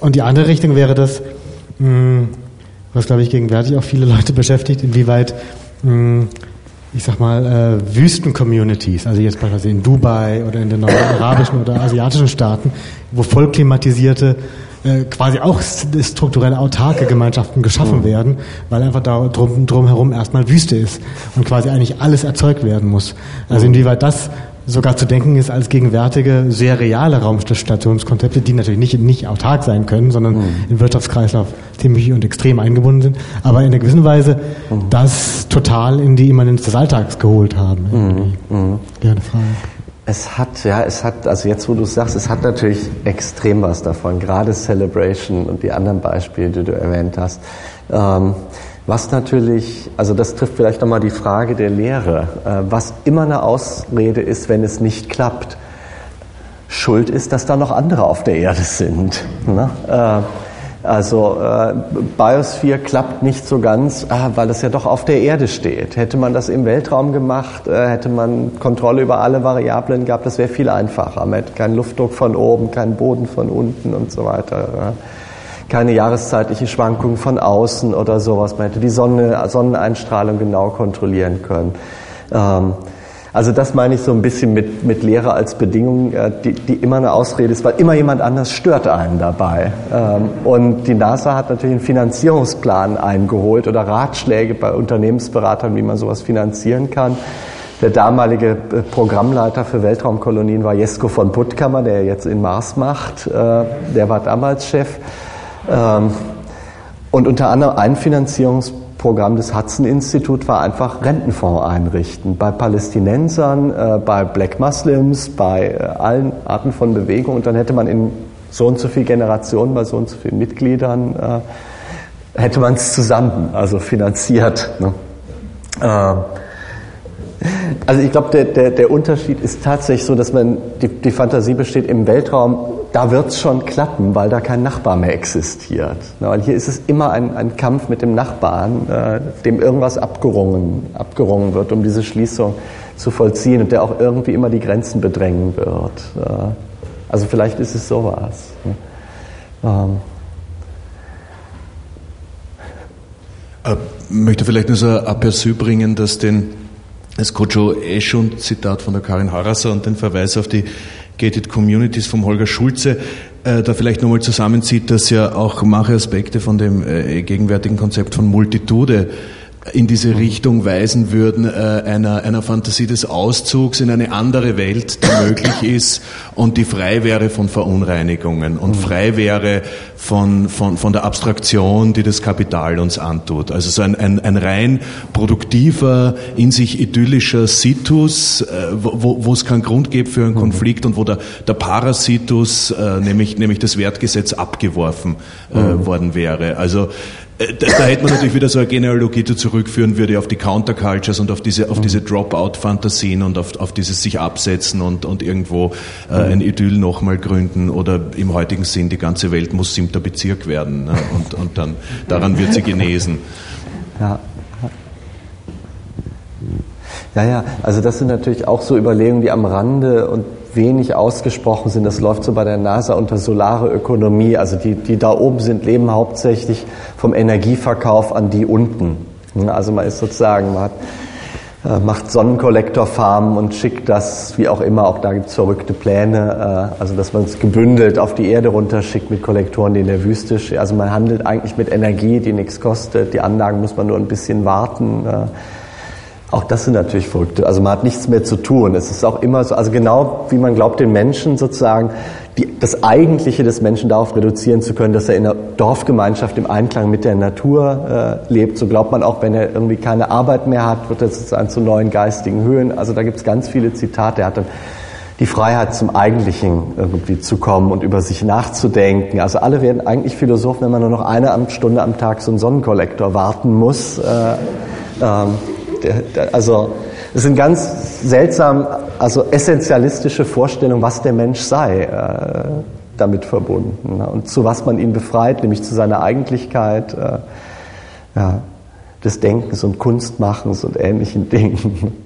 Und die andere Richtung wäre das, mh, hm, was glaube ich gegenwärtig auch viele Leute *laughs* beschäftigt, inwieweit, mh, hm, ich sag mal, äh, Wüsten-Communities, also jetzt beispielsweise in Dubai oder in den *coughs* arabischen oder asiatischen Staaten, wo voll klimatisierte äh, quasi auch strukturelle autarke Gemeinschaften geschaffen mhm. werden, weil einfach da drum, drumherum erstmal Wüste ist und quasi eigentlich alles erzeugt werden muss. Also mhm. inwieweit das sogar zu denken ist als gegenwärtige, sehr reale Raumstationskonzepte, die natürlich nicht, nicht autark sein können, sondern mhm. im Wirtschaftskreislauf ziemlich und extrem eingebunden sind, aber in einer gewissen Weise mhm. das total in die Immanenz des Alltags geholt haben. Mhm. mhm. Gerne Frage. Es hat, ja, es hat, also jetzt wo du es sagst, es hat natürlich extrem was davon, gerade Celebration und die anderen Beispiele, die du erwähnt hast. Ähm, was natürlich, also das trifft vielleicht nochmal die Frage der Lehre, äh, was immer eine Ausrede ist, wenn es nicht klappt. Schuld ist, dass da noch andere auf der Erde sind. Ne? Äh, also äh, Biosphere klappt nicht so ganz, ah, weil es ja doch auf der Erde steht. Hätte man das im Weltraum gemacht, äh, hätte man Kontrolle über alle Variablen gehabt, das wäre viel einfacher. Man hätte keinen Luftdruck von oben, keinen Boden von unten und so weiter. Ja. Keine jahreszeitliche Schwankung von außen oder sowas. Man hätte die Sonne, Sonneneinstrahlung genau kontrollieren können. Ähm, also das meine ich so ein bisschen mit, mit Lehre als Bedingung, äh, die, die immer eine Ausrede ist, weil immer jemand anders stört einen dabei. Ähm, und die NASA hat natürlich einen Finanzierungsplan eingeholt oder Ratschläge bei Unternehmensberatern, wie man sowas finanzieren kann. Der damalige äh, Programmleiter für Weltraumkolonien war Jesko von Puttkammer, der jetzt in Mars macht. Äh, der war damals Chef. Ähm, und unter anderem ein Finanzierungsprogramm Programm des Hudson-Institut war einfach Rentenfonds einrichten. Bei Palästinensern, äh, bei Black Muslims, bei äh, allen Arten von Bewegungen. Und dann hätte man in so und so viel Generationen, bei so und so vielen Mitgliedern, äh, hätte man es zusammen, also finanziert. Ne? Äh, also ich glaube, der, der, der Unterschied ist tatsächlich so, dass man die, die Fantasie besteht, im Weltraum, da wird es schon klappen, weil da kein Nachbar mehr existiert. Na, weil hier ist es immer ein, ein Kampf mit dem Nachbarn, äh, dem irgendwas abgerungen, abgerungen wird, um diese Schließung zu vollziehen und der auch irgendwie immer die Grenzen bedrängen wird. Äh, also vielleicht ist es sowas. Ne? Ähm. Ich möchte vielleicht nur so ein Aperçu bringen, dass den das Kojo Eschund Zitat von der Karin Harasser und den Verweis auf die Gated Communities vom Holger Schulze äh, da vielleicht nochmal zusammenzieht, dass ja auch manche Aspekte von dem äh, gegenwärtigen Konzept von Multitude in diese Richtung weisen würden, äh, einer, einer Fantasie des Auszugs in eine andere Welt, die *coughs* möglich ist und die frei wäre von Verunreinigungen und frei wäre von, von, von der Abstraktion, die das Kapital uns antut. Also so ein, ein, ein rein produktiver, in sich idyllischer Situs, äh, wo, wo es keinen Grund gibt für einen Konflikt und wo der, der Parasitus, äh, nämlich, nämlich das Wertgesetz, abgeworfen äh, mhm. worden wäre. Also da, da hätte man natürlich wieder so eine Genealogie, die zurückführen würde auf die Countercultures und auf diese, auf diese Dropout-Fantasien und auf, auf dieses sich absetzen und, und irgendwo äh, ein Idyll nochmal gründen oder im heutigen Sinn, die ganze Welt muss siebter Bezirk werden ne? und, und dann daran wird sie genesen. Ja. Ja, ja, also das sind natürlich auch so Überlegungen, die am Rande und wenig ausgesprochen sind. Das läuft so bei der NASA unter solare Ökonomie. Also die, die da oben sind, leben hauptsächlich vom Energieverkauf an die unten. Also man ist sozusagen, man hat, äh, macht Sonnenkollektorfarmen und schickt das, wie auch immer, auch da gibt es verrückte Pläne, äh, also dass man es gebündelt auf die Erde runterschickt mit Kollektoren, die in der Wüste stehen. Also man handelt eigentlich mit Energie, die nichts kostet. Die Anlagen muss man nur ein bisschen warten. Auch das sind natürlich verrückte. Also man hat nichts mehr zu tun. Es ist auch immer so, also genau wie man glaubt, den Menschen sozusagen die, das Eigentliche des Menschen darauf reduzieren zu können, dass er in der Dorfgemeinschaft im Einklang mit der Natur äh, lebt. So glaubt man auch, wenn er irgendwie keine Arbeit mehr hat, wird er sozusagen zu neuen geistigen Höhen. Also da gibt es ganz viele Zitate. Er hat dann die Freiheit zum Eigentlichen irgendwie zu kommen und über sich nachzudenken. Also alle werden eigentlich Philosophen, wenn man nur noch eine Stunde am Tag so einen Sonnenkollektor warten muss. Äh, ähm, der, der, also es sind ganz seltsam, also essentialistische Vorstellungen, was der Mensch sei, äh, damit verbunden ne? und zu was man ihn befreit, nämlich zu seiner Eigentlichkeit äh, ja, des Denkens und Kunstmachens und ähnlichen *laughs* Dingen.